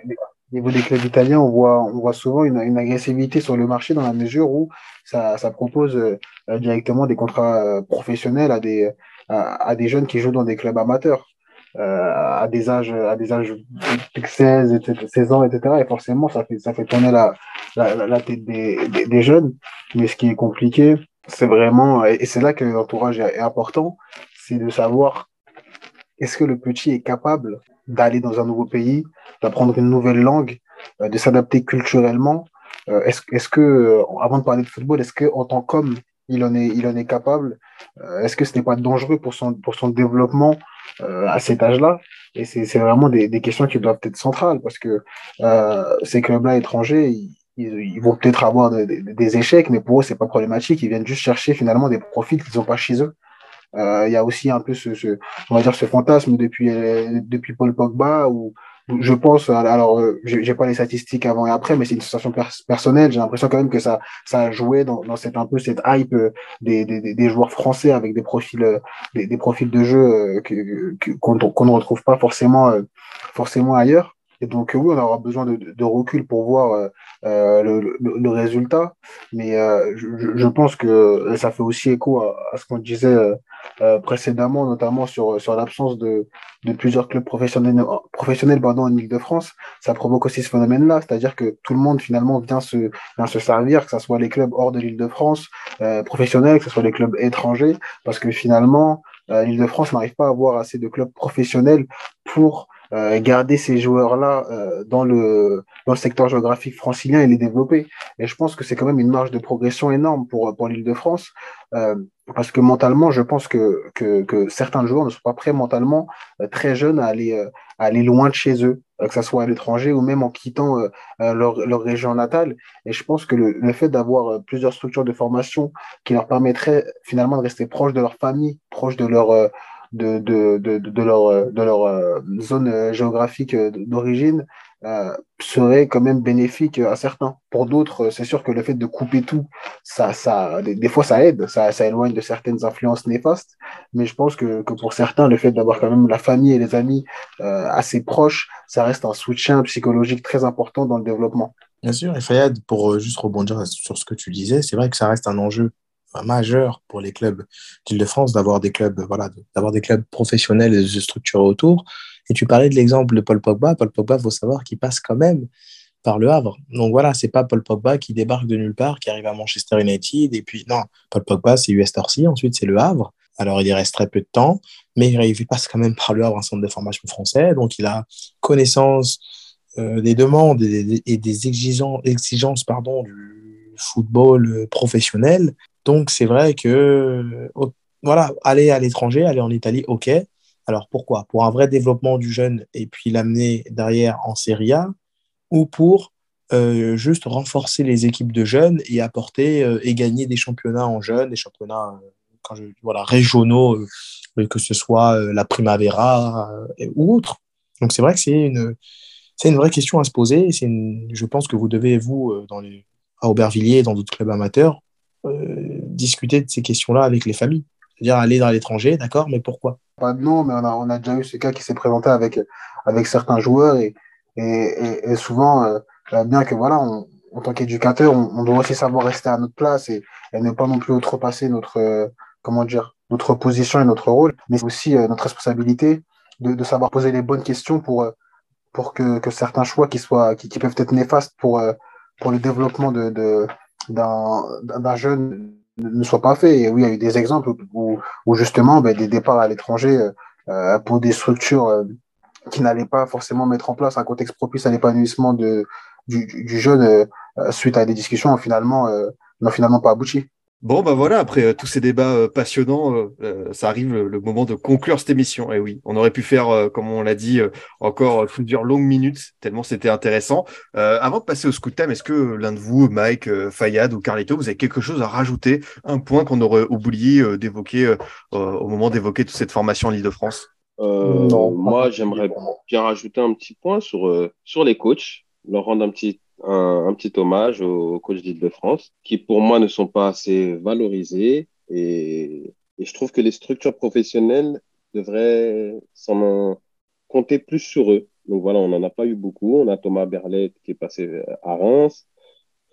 au niveau des clubs italiens, on voit, on voit souvent une, une, agressivité sur le marché dans la mesure où ça, ça propose euh, directement des contrats euh, professionnels à des, à, des jeunes qui jouent dans des clubs amateurs. Euh, à des âges à des âges de 16, 16 ans, etc. Et forcément, ça fait, ça fait tourner la, la, la tête des, des, jeunes. Mais ce qui est compliqué, c'est vraiment, et c'est là que l'entourage est important, c'est de savoir est-ce que le petit est capable d'aller dans un nouveau pays, d'apprendre une nouvelle langue, euh, de s'adapter culturellement. Euh, est-ce, est que, euh, avant de parler de football, est-ce qu'en tant qu'homme, il en est, capable Est-ce que ce n'est pas dangereux pour son, développement à cet âge-là? Et c'est, vraiment des, questions qui doivent être centrales parce que ces clubs-là étrangers, ils, vont peut-être avoir des échecs, mais pour eux, c'est pas problématique. Ils viennent juste chercher finalement des profils qu'ils n'ont pas chez eux. Euh, il y a aussi un peu ce, ce, on va dire ce fantasme depuis depuis Paul Pogba où je pense, alors euh, j'ai pas les statistiques avant et après, mais c'est une sensation personnelle. J'ai l'impression quand même que ça, ça a joué dans, dans cette un peu cette hype euh, des, des, des joueurs français avec des profils, des, des profils de jeu qu'on qu'on ne retrouve pas forcément, forcément ailleurs. Et donc oui, on aura besoin de, de recul pour voir euh, le, le, résultat, mais euh, je, je, pense que ça fait aussi écho à, à ce qu'on disait euh, précédemment, notamment sur, sur l'absence de, de plusieurs clubs professionnels, professionnels pardon, en Ile-de-France. Ça provoque aussi ce phénomène-là, c'est-à-dire que tout le monde finalement vient se, vient se servir, que ce soit les clubs hors de l'Île-de-France, professionnels, que ce soit les clubs étrangers, parce que finalement, l'Île-de-France n'arrive pas à avoir assez de clubs professionnels pour euh, garder ces joueurs-là euh, dans, le, dans le secteur géographique francilien et les développer. Et je pense que c'est quand même une marge de progression énorme pour, pour l'Île-de-France. Euh, parce que mentalement, je pense que, que, que, certains joueurs ne sont pas prêts mentalement, euh, très jeunes, à aller, euh, à aller loin de chez eux, que ce soit à l'étranger ou même en quittant leur, leur région natale. Et je pense que le, le fait d'avoir plusieurs structures de formation qui leur permettraient finalement de rester proches de leur famille, proches de leur de, de, de, de leur, de leur euh, zone euh, géographique euh, d'origine euh, serait quand même bénéfique à certains. Pour d'autres, c'est sûr que le fait de couper tout, ça, ça, des, fois, ça aide, ça, ça éloigne de certaines influences néfastes. Mais je pense que, que pour certains, le fait d'avoir quand même la famille et les amis euh, assez proches, ça reste un soutien psychologique très important dans le développement. Bien sûr, et Fayad, pour juste rebondir sur ce que tu disais, c'est vrai que ça reste un enjeu majeur pour les clubs d'Île-de-France d'avoir des clubs, voilà, d'avoir des clubs professionnels et structurer autour. Et tu parlais de l'exemple de Paul Pogba. Paul Pogba, faut savoir qu'il passe quand même par le Havre. Donc voilà, c'est pas Paul Pogba qui débarque de nulle part, qui arrive à Manchester United. Et puis, non, Paul Pogba, c'est US Torcy, ensuite c'est le Havre. Alors, il y reste très peu de temps, mais il passe quand même par le Havre, un centre de formation français. Donc, il a connaissance euh, des demandes et des, exigences, exigences pardon, du football professionnel. Donc, c'est vrai que, voilà, aller à l'étranger, aller en Italie, OK. Alors, pourquoi? Pour un vrai développement du jeune et puis l'amener derrière en Serie A ou pour euh, juste renforcer les équipes de jeunes et apporter euh, et gagner des championnats en jeunes, des championnats je, voilà, régionaux, que ce soit la Primavera ou autre. Donc c'est vrai que c'est une, c'est une vraie question à se poser. Je pense que vous devez, vous, euh, dans les, à Aubervilliers, dans d'autres clubs amateurs, euh, discuter de ces questions-là avec les familles. C'est-à-dire aller dans l'étranger, d'accord, mais pourquoi? Pas de nom, mais on a, déjà eu ce cas qui s'est présenté avec, avec certains joueurs et, et, souvent, euh, bien que voilà, en tant qu'éducateur, on, doit aussi savoir rester à notre place et, ne pas non plus outrepasser notre, comment dire, notre position et notre rôle, mais aussi notre responsabilité de, savoir poser les bonnes questions pour pour que, que certains choix qui, soient, qui, peuvent être néfastes pour, euh, pour le développement de, de, d'un jeune ne soient pas faits. Et oui, il y a eu des exemples où, justement ben, des départs à l'étranger euh, euh pour des structures euh, qui n'allaient pas forcément mettre en place un contexte propice à l'épanouissement du jeune suite à des discussions finalement n'ont finalement pas abouti. Bon, bah voilà, après euh, tous ces débats euh, passionnants, euh, ça arrive le, moment de conclure cette émission. Et oui, on aurait pu faire, comme on l'a dit, encore plusieurs longues minutes, tellement c'était intéressant. avant de passer au scoot time, est-ce que l'un de vous, Mike, Fayad ou Carlito, vous avez quelque chose à rajouter, un point qu'on aurait oublié d'évoquer au moment d'évoquer toute cette formation en Ile-de-France? Non, moi j'aimerais bien rajouter un petit point sur, sur les coachs, leur rendre un petit un, petit hommage aux coachs d'Île-de-France qui, pour moi, ne sont pas assez valorisés. Et, et, je trouve que les structures professionnelles devraient s'en compter plus sur eux. Donc voilà, on n'en a pas eu beaucoup. On a Thomas Berlet qui est passé à Reims,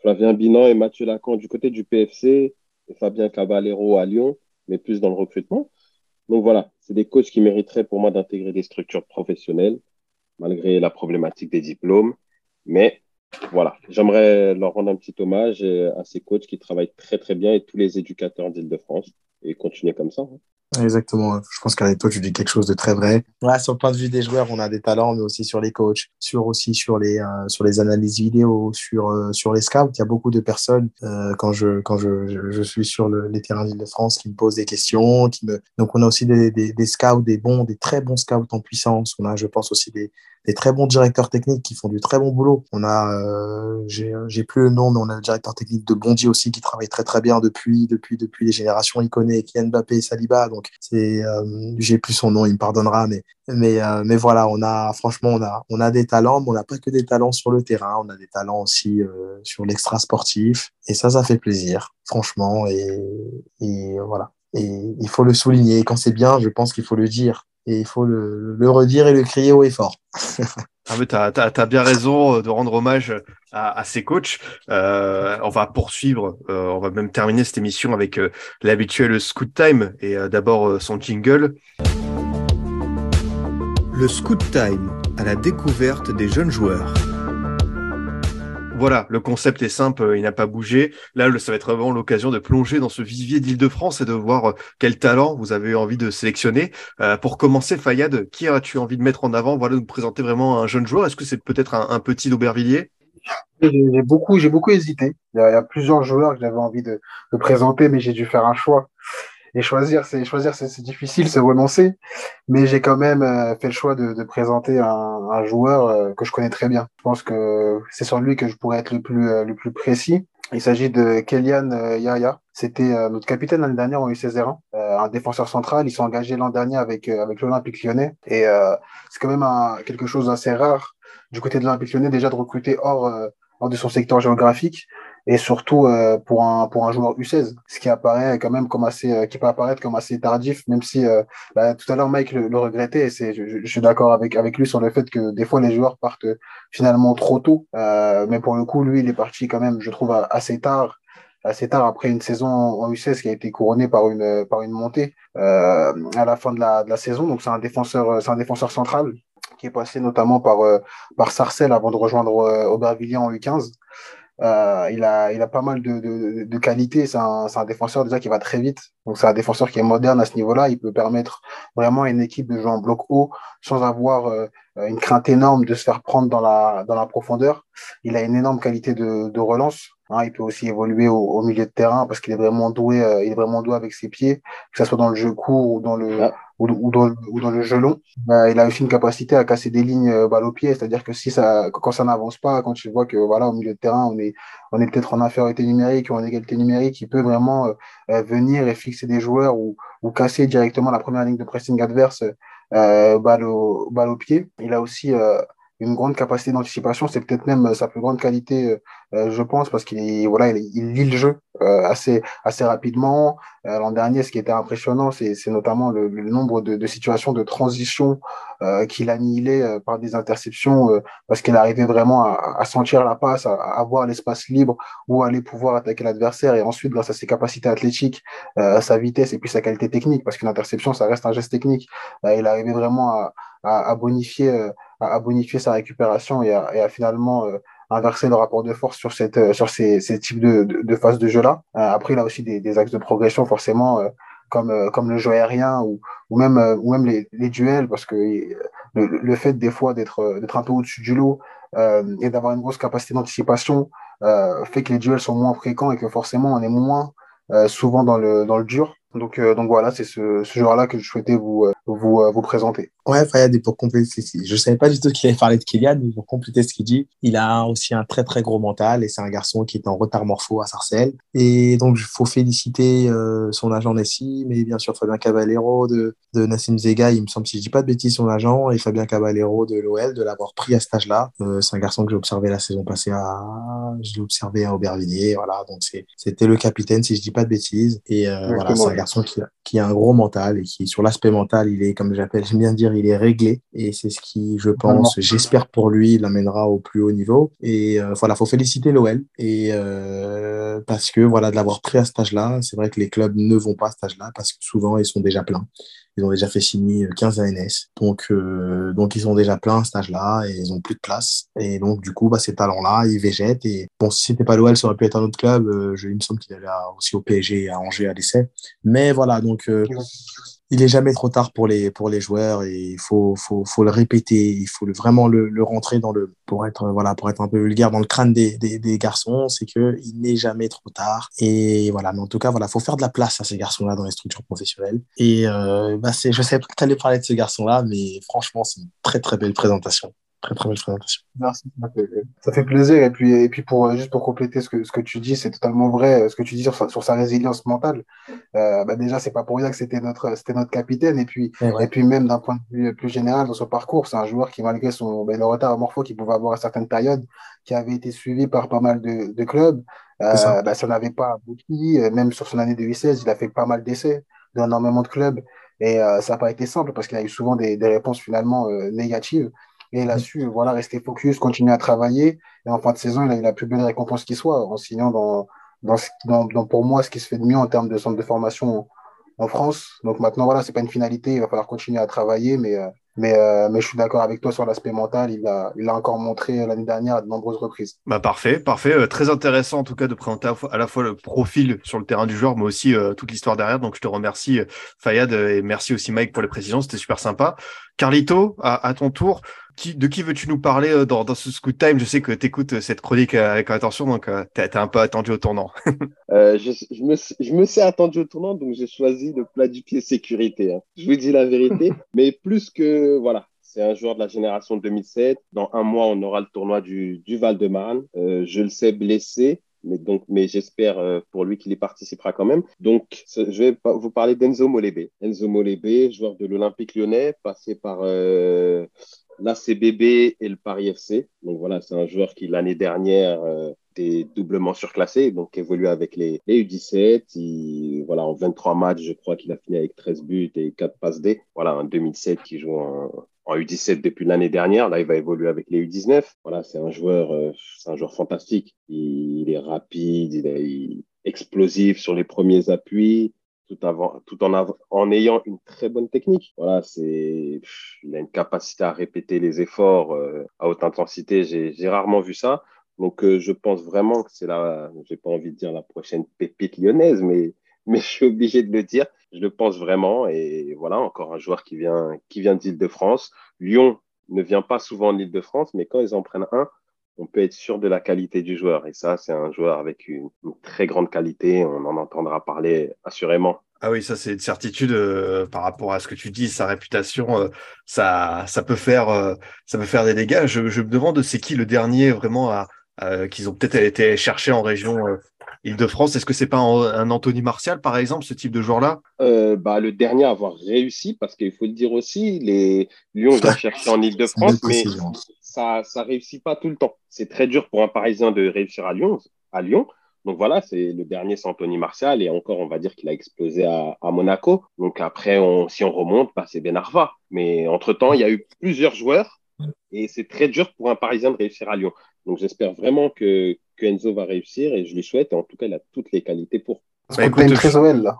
Flavien Binan et Mathieu Lacan du côté du PFC, et Fabien Caballero à Lyon, mais plus dans le recrutement. Donc voilà, c'est des coachs qui mériteraient pour moi d'intégrer des structures professionnelles, malgré la problématique des diplômes. Mais voilà, j'aimerais leur rendre un petit hommage à ces coachs qui travaillent très très bien et tous les éducateurs d'Île-de-France et continuer comme ça. Hein. Exactement. Je pense qu'Arito, tu dis quelque chose de très vrai. Ouais, sur le point de vue des joueurs, on a des talents, mais aussi sur les coachs, sur aussi sur les euh, sur les analyses vidéo, sur euh, sur les scouts. Il y a beaucoup de personnes euh, quand je quand je, je, suis sur le, les terrains d'Île-de-France qui me posent des questions, qui me donc on a aussi des, des, des scouts, des bons, des très bons scouts en puissance. On a, je pense aussi des des très bons directeurs techniques qui font du très bon boulot. On a, euh, j'ai plus le nom, mais on a le directeur technique de Bondy aussi qui travaille très très bien depuis depuis depuis les générations. Il connaît Kylian Mbappé Saliba, donc c'est, euh, j'ai plus son nom, il me pardonnera, mais mais euh, mais voilà, on a franchement on a on a des talents, mais on n'a pas que des talents sur le terrain, on a des talents aussi sur l'extra sportif, et ça ça fait plaisir, franchement, et et voilà. Et il faut le souligner. quand c'est bien, je pense qu'il faut le dire et il faut le, le, redire et le crier haut et fort. ah mais t'as, as, as, bien raison euh, de rendre hommage à, à ces coachs. Euh, on va poursuivre, euh, on va même terminer cette émission avec euh, l'habituel Scoot Time et euh, d'abord son jingle. Le Scoot Time à la découverte des jeunes joueurs. Voilà, le concept est simple, euh, il n'a pas bougé. Là, ça va être vraiment l'occasion de plonger dans ce vivier d'Île-de-France et de voir euh, quel talent vous avez envie de sélectionner. Euh, pour commencer, Fayad, qui as-tu envie de mettre en avant? Voilà, nous présenter vraiment un jeune joueur. Est-ce que c'est peut-être un, petit d'Aubervilliers? J'ai beaucoup, j'ai beaucoup hésité. Il y, a, plusieurs joueurs que j'avais envie de, de présenter, mais j'ai dû faire un choix et choisir, c'est choisir, c'est difficile, c'est renoncer. Mais j'ai quand même euh, fait le choix de, de présenter un, un joueur euh, que je connais très bien. Je pense que c'est sur lui que je pourrais être le plus euh, le plus précis. Il s'agit de Kelian Yaya. C'était notre capitaine l'année dernière au UC01, un défenseur central. Ils sont engagés l'an dernier avec avec l'Olympique Lyonnais. Et c'est quand même un, quelque chose d'assez rare du côté de l'Olympique Lyonnais déjà de recruter hors hors de son secteur géographique et surtout euh, pour un pour un joueur U16 ce qui apparaît quand même comme assez euh, qui peut apparaître comme assez tardif même si euh, bah, tout à l'heure Mike le, le regrettait et c'est je, je, suis d'accord avec avec lui sur le fait que des fois les joueurs partent finalement trop tôt mais pour le coup lui il est parti quand même je trouve assez tard assez tard après une saison en U16 qui a été couronnée par une par une montée euh, à la fin de la, de la saison. Donc c'est un défenseur c'est un défenseur central qui est passé notamment par par Sarcelles avant de rejoindre Aubervilliers en U15. Euh, il, a, il a pas mal de, de, de qualités. C'est un, un, défenseur déjà qui va très vite. Donc c'est un défenseur qui est moderne à ce niveau-là. Il peut permettre vraiment à une équipe de jouer en bloc haut sans avoir euh, une crainte énorme de se faire prendre dans la, dans la profondeur. Il a une énorme qualité de, de relance. Hein, il peut aussi évoluer au, au milieu de terrain parce qu'il est vraiment doué. Euh, il est vraiment doué avec ses pieds, que ce soit dans le jeu court ou dans le, ou, ou, dans, ou dans le jeu long. Bah, il a aussi une capacité à casser des lignes euh, balle au pied, c'est-à-dire que si ça, quand ça n'avance pas, quand tu vois que voilà au milieu de terrain on est, on est peut-être en infériorité numérique ou en égalité numérique, il peut vraiment euh, venir et fixer des joueurs ou, ou casser directement la première ligne de pressing adverse euh, balle, au, balle au pied. Il a aussi euh, une grande capacité d'anticipation, c'est peut-être même sa plus grande qualité, euh, je pense, parce qu'il voilà, il, lit le jeu euh, assez assez rapidement. Euh, l'an dernier, ce qui était impressionnant, c'est notamment le, nombre de, situations de transition qu'il annihilait par des interceptions, parce qu'il arrivait vraiment à, sentir la passe, à, à voir l'espace libre où aller pouvoir attaquer l'adversaire, et ensuite, grâce à ses capacités athlétiques, sa vitesse et puis sa qualité technique, parce qu'une interception, ça reste un geste technique, il arrivait vraiment à bonifier à, bonifier sa récupération et à, à finalement euh, inverser le rapport de force sur cette euh, sur ces, types de, de, phases de jeu là. Euh, après, il a aussi des, des axes de progression forcément comme comme le jeu aérien ou, ou même ou même les, les duels parce que le, le fait des fois d'être un peu au-dessus du lot et d'avoir une grosse capacité d'anticipation fait que les duels sont moins fréquents et que forcément on est moins souvent dans le dans le dur. Donc, donc voilà, c'est ce, ce joueur-là que je souhaitais vous, vous, vous présenter. Ouais, Fayad, et pour compléter, je savais pas du tout qu'il allait parler de Kylian, mais pour compléter ce qu'il dit, il a aussi un très très gros mental et c'est un garçon qui est en retard morpho à Sarcelles. Et donc, il faut féliciter euh, son agent Nessie, mais bien sûr Fabien Caballero de, de Nassim Zega, il me semble, si je dis pas de bêtises, son agent, et Fabien Caballero de l'OL, de l'avoir pris à cet âge-là. Euh, c'est un garçon que j'ai observé la saison passée à, je l'ai observé à Aubervilliers, voilà, donc c'était le capitaine, si je dis pas de bêtises. Et euh, voilà, c'est un garçon qui a, qui a un gros mental et qui, sur l'aspect mental, il est, comme j'appelle, j'aime bien dire, il est réglé et c'est ce qui, je pense, j'espère pour lui, l'amènera au plus haut niveau. Et euh, voilà, faut féliciter l'OL et euh, parce que voilà, de l'avoir pris à cet âge-là, c'est vrai que les clubs ne vont pas à cet âge-là parce que souvent ils sont déjà pleins. Ils ont déjà fait signer 15 ANS, donc euh, donc ils sont déjà pleins à cet âge-là et ils ont plus de place. Et donc du coup, bah, ces talents-là, ils végètent. Et bon, si c'était pas l'OL, ça aurait pu être un autre club. Euh, je, il me semble qu'il allait aussi au PSG, à Angers, à l'essai. Mais voilà, donc euh, il est jamais trop tard pour les pour les joueurs et il faut faut faut le répéter. Il faut vraiment le, rentrer dans le pour être voilà pour être un peu vulgaire dans le crâne des, des, garçons c'est que il n'est jamais trop tard. Et voilà mais en tout cas voilà faut faire de la place à ces garçons là dans les structures professionnelles. Et euh, bah c'est je sais pas que tu allais parler de ce garçon là mais franchement c'est une très très belle présentation très très belle présentation. Merci, ça fait, plaisir. Et puis, et puis pour juste pour compléter ce que ce que tu dis, c'est totalement vrai. Ce que tu dis sur, sur sa résilience mentale. Euh, bah déjà, c'est pas pour rien que c'était notre c'était notre capitaine. Et puis et, ouais. et puis même d'un point de vue plus général dans son parcours, c'est un joueur qui malgré son ben, le retard morpho qu'il pouvait avoir à certaines périodes, qui avait été suivi par pas mal de, de clubs. Euh, ça bah, ça n'avait pas abouti. Même sur son année de 2016, il a fait pas mal d'essais dans énormément de clubs. Et euh, ça n'a pas été simple parce qu'il a eu souvent des, des réponses finalement euh, négatives. Et su voilà, rester focus, continuer à travailler. Et en fin de saison, il a eu la plus belle récompense qui soit en signant dans, dans, dans, pour moi ce qui se fait de mieux en termes de centre de formation en France. Donc maintenant, voilà, c'est pas une finalité. Il va falloir continuer à travailler. Mais, euh, mais, euh, mais je suis d'accord avec toi sur l'aspect mental. Il l'a il a encore montré l'année dernière à de nombreuses reprises. Bah parfait, parfait. Euh, très intéressant en tout cas de présenter à la fois le profil sur le terrain du joueur, mais aussi toute l'histoire derrière. Donc je te remercie Fayad et merci aussi Mike pour les précisions. C'était super sympa. Carlito, à ton tour qui, de qui veux-tu nous parler euh, dans, dans ce Scoot Time? Je sais que tu écoutes euh, cette chronique euh, avec attention, donc tu es, un peu attendu au tournant. euh, je, je, me, je me sais attendu au tournant, donc j'ai choisi le plat du pied sécurité. Hein. Je vous dis la vérité, mais plus que voilà. C'est un joueur de la génération 2007. Dans un mois, on aura le tournoi du, du Val-de-Marne. Euh, je le sais blessé, mais donc, mais j'espère euh, pour lui qu'il y participera quand même. Donc, je vais vous parler d'Enzo Molebe. Enzo Molebe, joueur de l'Olympique lyonnais, passé par euh, l'ACBB et le Paris FC. Donc voilà, c'est un joueur qui l'année dernière euh, était doublement surclassé, donc évolue avec les, les U17. Il, voilà, en 23 matchs, je crois qu'il a fini avec 13 buts et 4 passes D. Voilà, en 2007 qui joue en, en U17 depuis l'année dernière. Là, il va évoluer avec les U19. Voilà, c'est un joueur, euh, c'est un joueur fantastique. Il, est rapide, il, est, explosif sur les premiers appuis, tout, avant, tout en, en ayant une très bonne technique. Voilà, c'est, il a une capacité à répéter les efforts euh, à haute intensité. J'ai rarement vu ça. Donc, euh, je pense vraiment que c'est la, j'ai pas envie de dire la prochaine pépite lyonnaise, mais, mais je suis obligé de le dire. Je le pense vraiment. Et voilà, encore un joueur qui vient, qui vient d'Île-de-France. Lyon ne vient pas souvent en Île-de-France, mais quand ils en prennent un, on peut être sûr de la qualité du joueur. Et ça, c'est un joueur avec une, très grande qualité. On en entendra parler assurément. Ah oui, ça c'est une certitude euh, par rapport à ce que tu dis, sa réputation, euh, ça, ça peut faire, euh, ça peut faire des dégâts. Je, je me demande, c'est qui le dernier vraiment à, qu'ils ont peut-être été chercher en région Île-de-France Est-ce que c'est pas un, Anthony Martial, par exemple, ce type de joueur-là? Bah, Le dernier à avoir réussi, parce qu'il faut le dire aussi, les Lyon va chercher en Île-de-France, mais ça ça réussit pas tout le temps. C'est très dur pour un Parisien de réussir à Lyon. À Lyon. Donc voilà, c'est le dernier, c'est Anthony Martial. Et encore, on va dire qu'il a explosé à, Monaco. Donc après, on, si on remonte, bah, c'est Ben Arfa. Mais entre-temps, il y a eu plusieurs joueurs et c'est très dur pour un Parisien de réussir à Lyon. Donc j'espère vraiment que, que Enzo va réussir et je lui souhaite. En tout cas, il a toutes les qualités pour. Bah, écoute, une très là.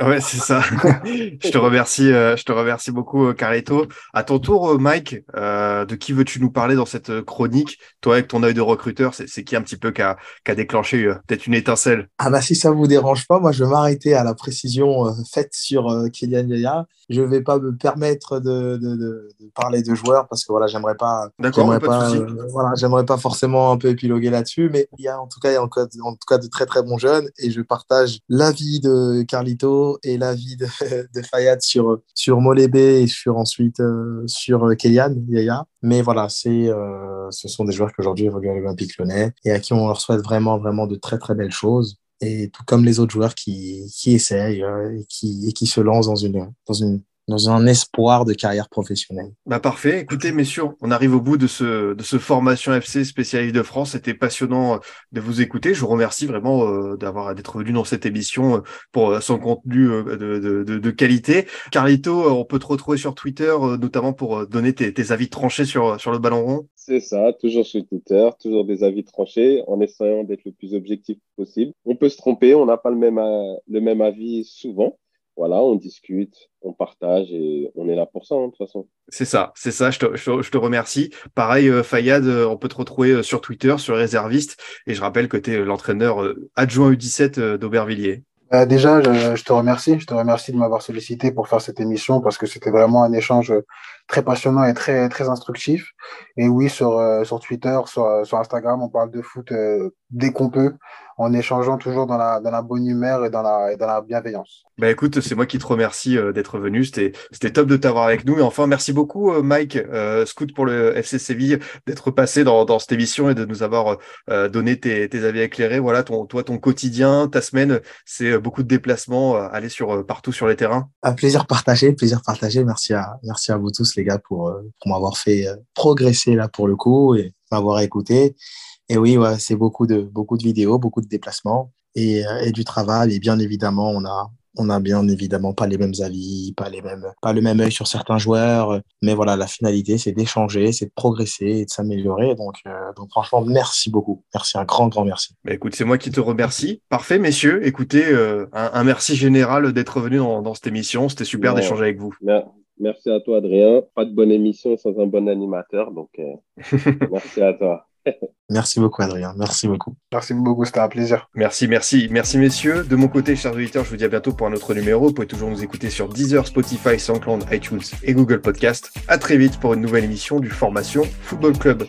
Ouais, c'est ça. je te remercie, euh, je te remercie beaucoup, euh, Carleto. À ton tour, euh, Mike, de qui veux-tu nous parler dans cette chronique? Toi, avec ton œil de recruteur, c'est qui un petit peu qui a, déclenché peut-être une étincelle? Ah bah si ça vous dérange pas, moi je vais m'arrêter à la précision faite sur Kylian Yaya. Je vais pas me permettre de, parler de joueurs parce que voilà, j'aimerais pas, j'aimerais pas, voilà, j'aimerais pas forcément un peu épiloguer là-dessus, mais il y a en tout cas, il y a en, en tout cas de très très bons jeunes et je partage l'avis de Carlito et l'avis de, de Fayad sur, sur Molébé et sur ensuite euh, sur Kélian Yaya. Mais voilà, c'est, euh, ce sont des joueurs qui aujourd'hui évoluent à l'Olympique lyonnais et à qui on leur souhaite vraiment, vraiment de très, très belles choses. Et tout comme les autres joueurs qui, qui essayent euh, et, qui, et qui se lancent dans une, dans une dans un espoir de carrière professionnelle. Bah parfait. Écoutez, messieurs, on arrive au bout de ce, de ce formation FC spécialiste de France. C'était passionnant euh, de vous écouter. Je vous remercie vraiment euh, d'avoir d'être venu dans cette émission euh, pour son contenu de, de, de, qualité. Carlito, on peut te retrouver sur Twitter, notamment pour donner tes, tes avis tranchés sur, sur le ballon rond. C'est ça, toujours sur Twitter, toujours des avis tranchés, en essayant d'être le plus objectif possible. On peut se tromper, on n'a pas le même, le même avis souvent voilà, on discute, on partage et on est là pour ça, hein, de toute façon. C'est ça, c'est ça, je te, je, te, remercie. Pareil, euh, Fayad, euh, on peut te retrouver euh, sur Twitter, sur Réserviste, et je rappelle que tu es l'entraîneur adjoint U17 d'Aubervilliers. déjà, je, te remercie. Je te remercie de m'avoir sollicité pour faire cette émission parce que c'était vraiment un échange très passionnant et très, très instructif. Et oui, sur, sur Twitter, sur, sur Instagram, on parle de foot dès qu'on peut en échangeant toujours dans la, dans la bonne humeur et dans la, et dans la bienveillance. Bah écoute, c'est moi qui te remercie euh, d'être venu. C'était, c'était top de t'avoir avec nous. Et enfin, merci beaucoup, euh, Mike, euh, scout pour le FC Séville, d'être passé dans, dans cette émission et de nous avoir donné tes, tes, avis éclairés. Voilà, ton, toi, ton quotidien, ta semaine, c'est beaucoup de déplacements, aller sur, partout sur les terrains. Un plaisir partagé, plaisir partagé. Merci à, merci à vous tous, les gars, pour, pour m'avoir fait progresser là pour le coup et m'avoir écouté. Et oui, ouais, c'est beaucoup de, beaucoup de vidéos, beaucoup de déplacements et, euh, et, du travail. Et bien évidemment, on a, on a bien évidemment pas les mêmes avis, pas, les mêmes, pas le même œil sur certains joueurs. Mais voilà, la finalité, c'est d'échanger, c'est de progresser et de s'améliorer. Donc, euh, donc, franchement, merci beaucoup. Merci, un grand, grand merci. Bah, écoute, c'est moi qui te remercie. Parfait, messieurs. Écoutez, euh, un, un, merci général d'être venu dans, dans, cette émission. C'était super d'échanger avec vous. Merci à toi, Adrien. Pas de bonne émission sans un bon animateur. Donc, merci à toi. Merci beaucoup, Adrien. Merci beaucoup. Merci beaucoup, c'était un plaisir. Merci, merci. Merci, messieurs. De mon côté, chers auditeurs, je vous dis à bientôt pour un autre numéro. Vous pouvez toujours nous écouter sur Deezer, Spotify, SoundCloud, iTunes et Google Podcast. À très vite pour une nouvelle émission du Formation Football Club.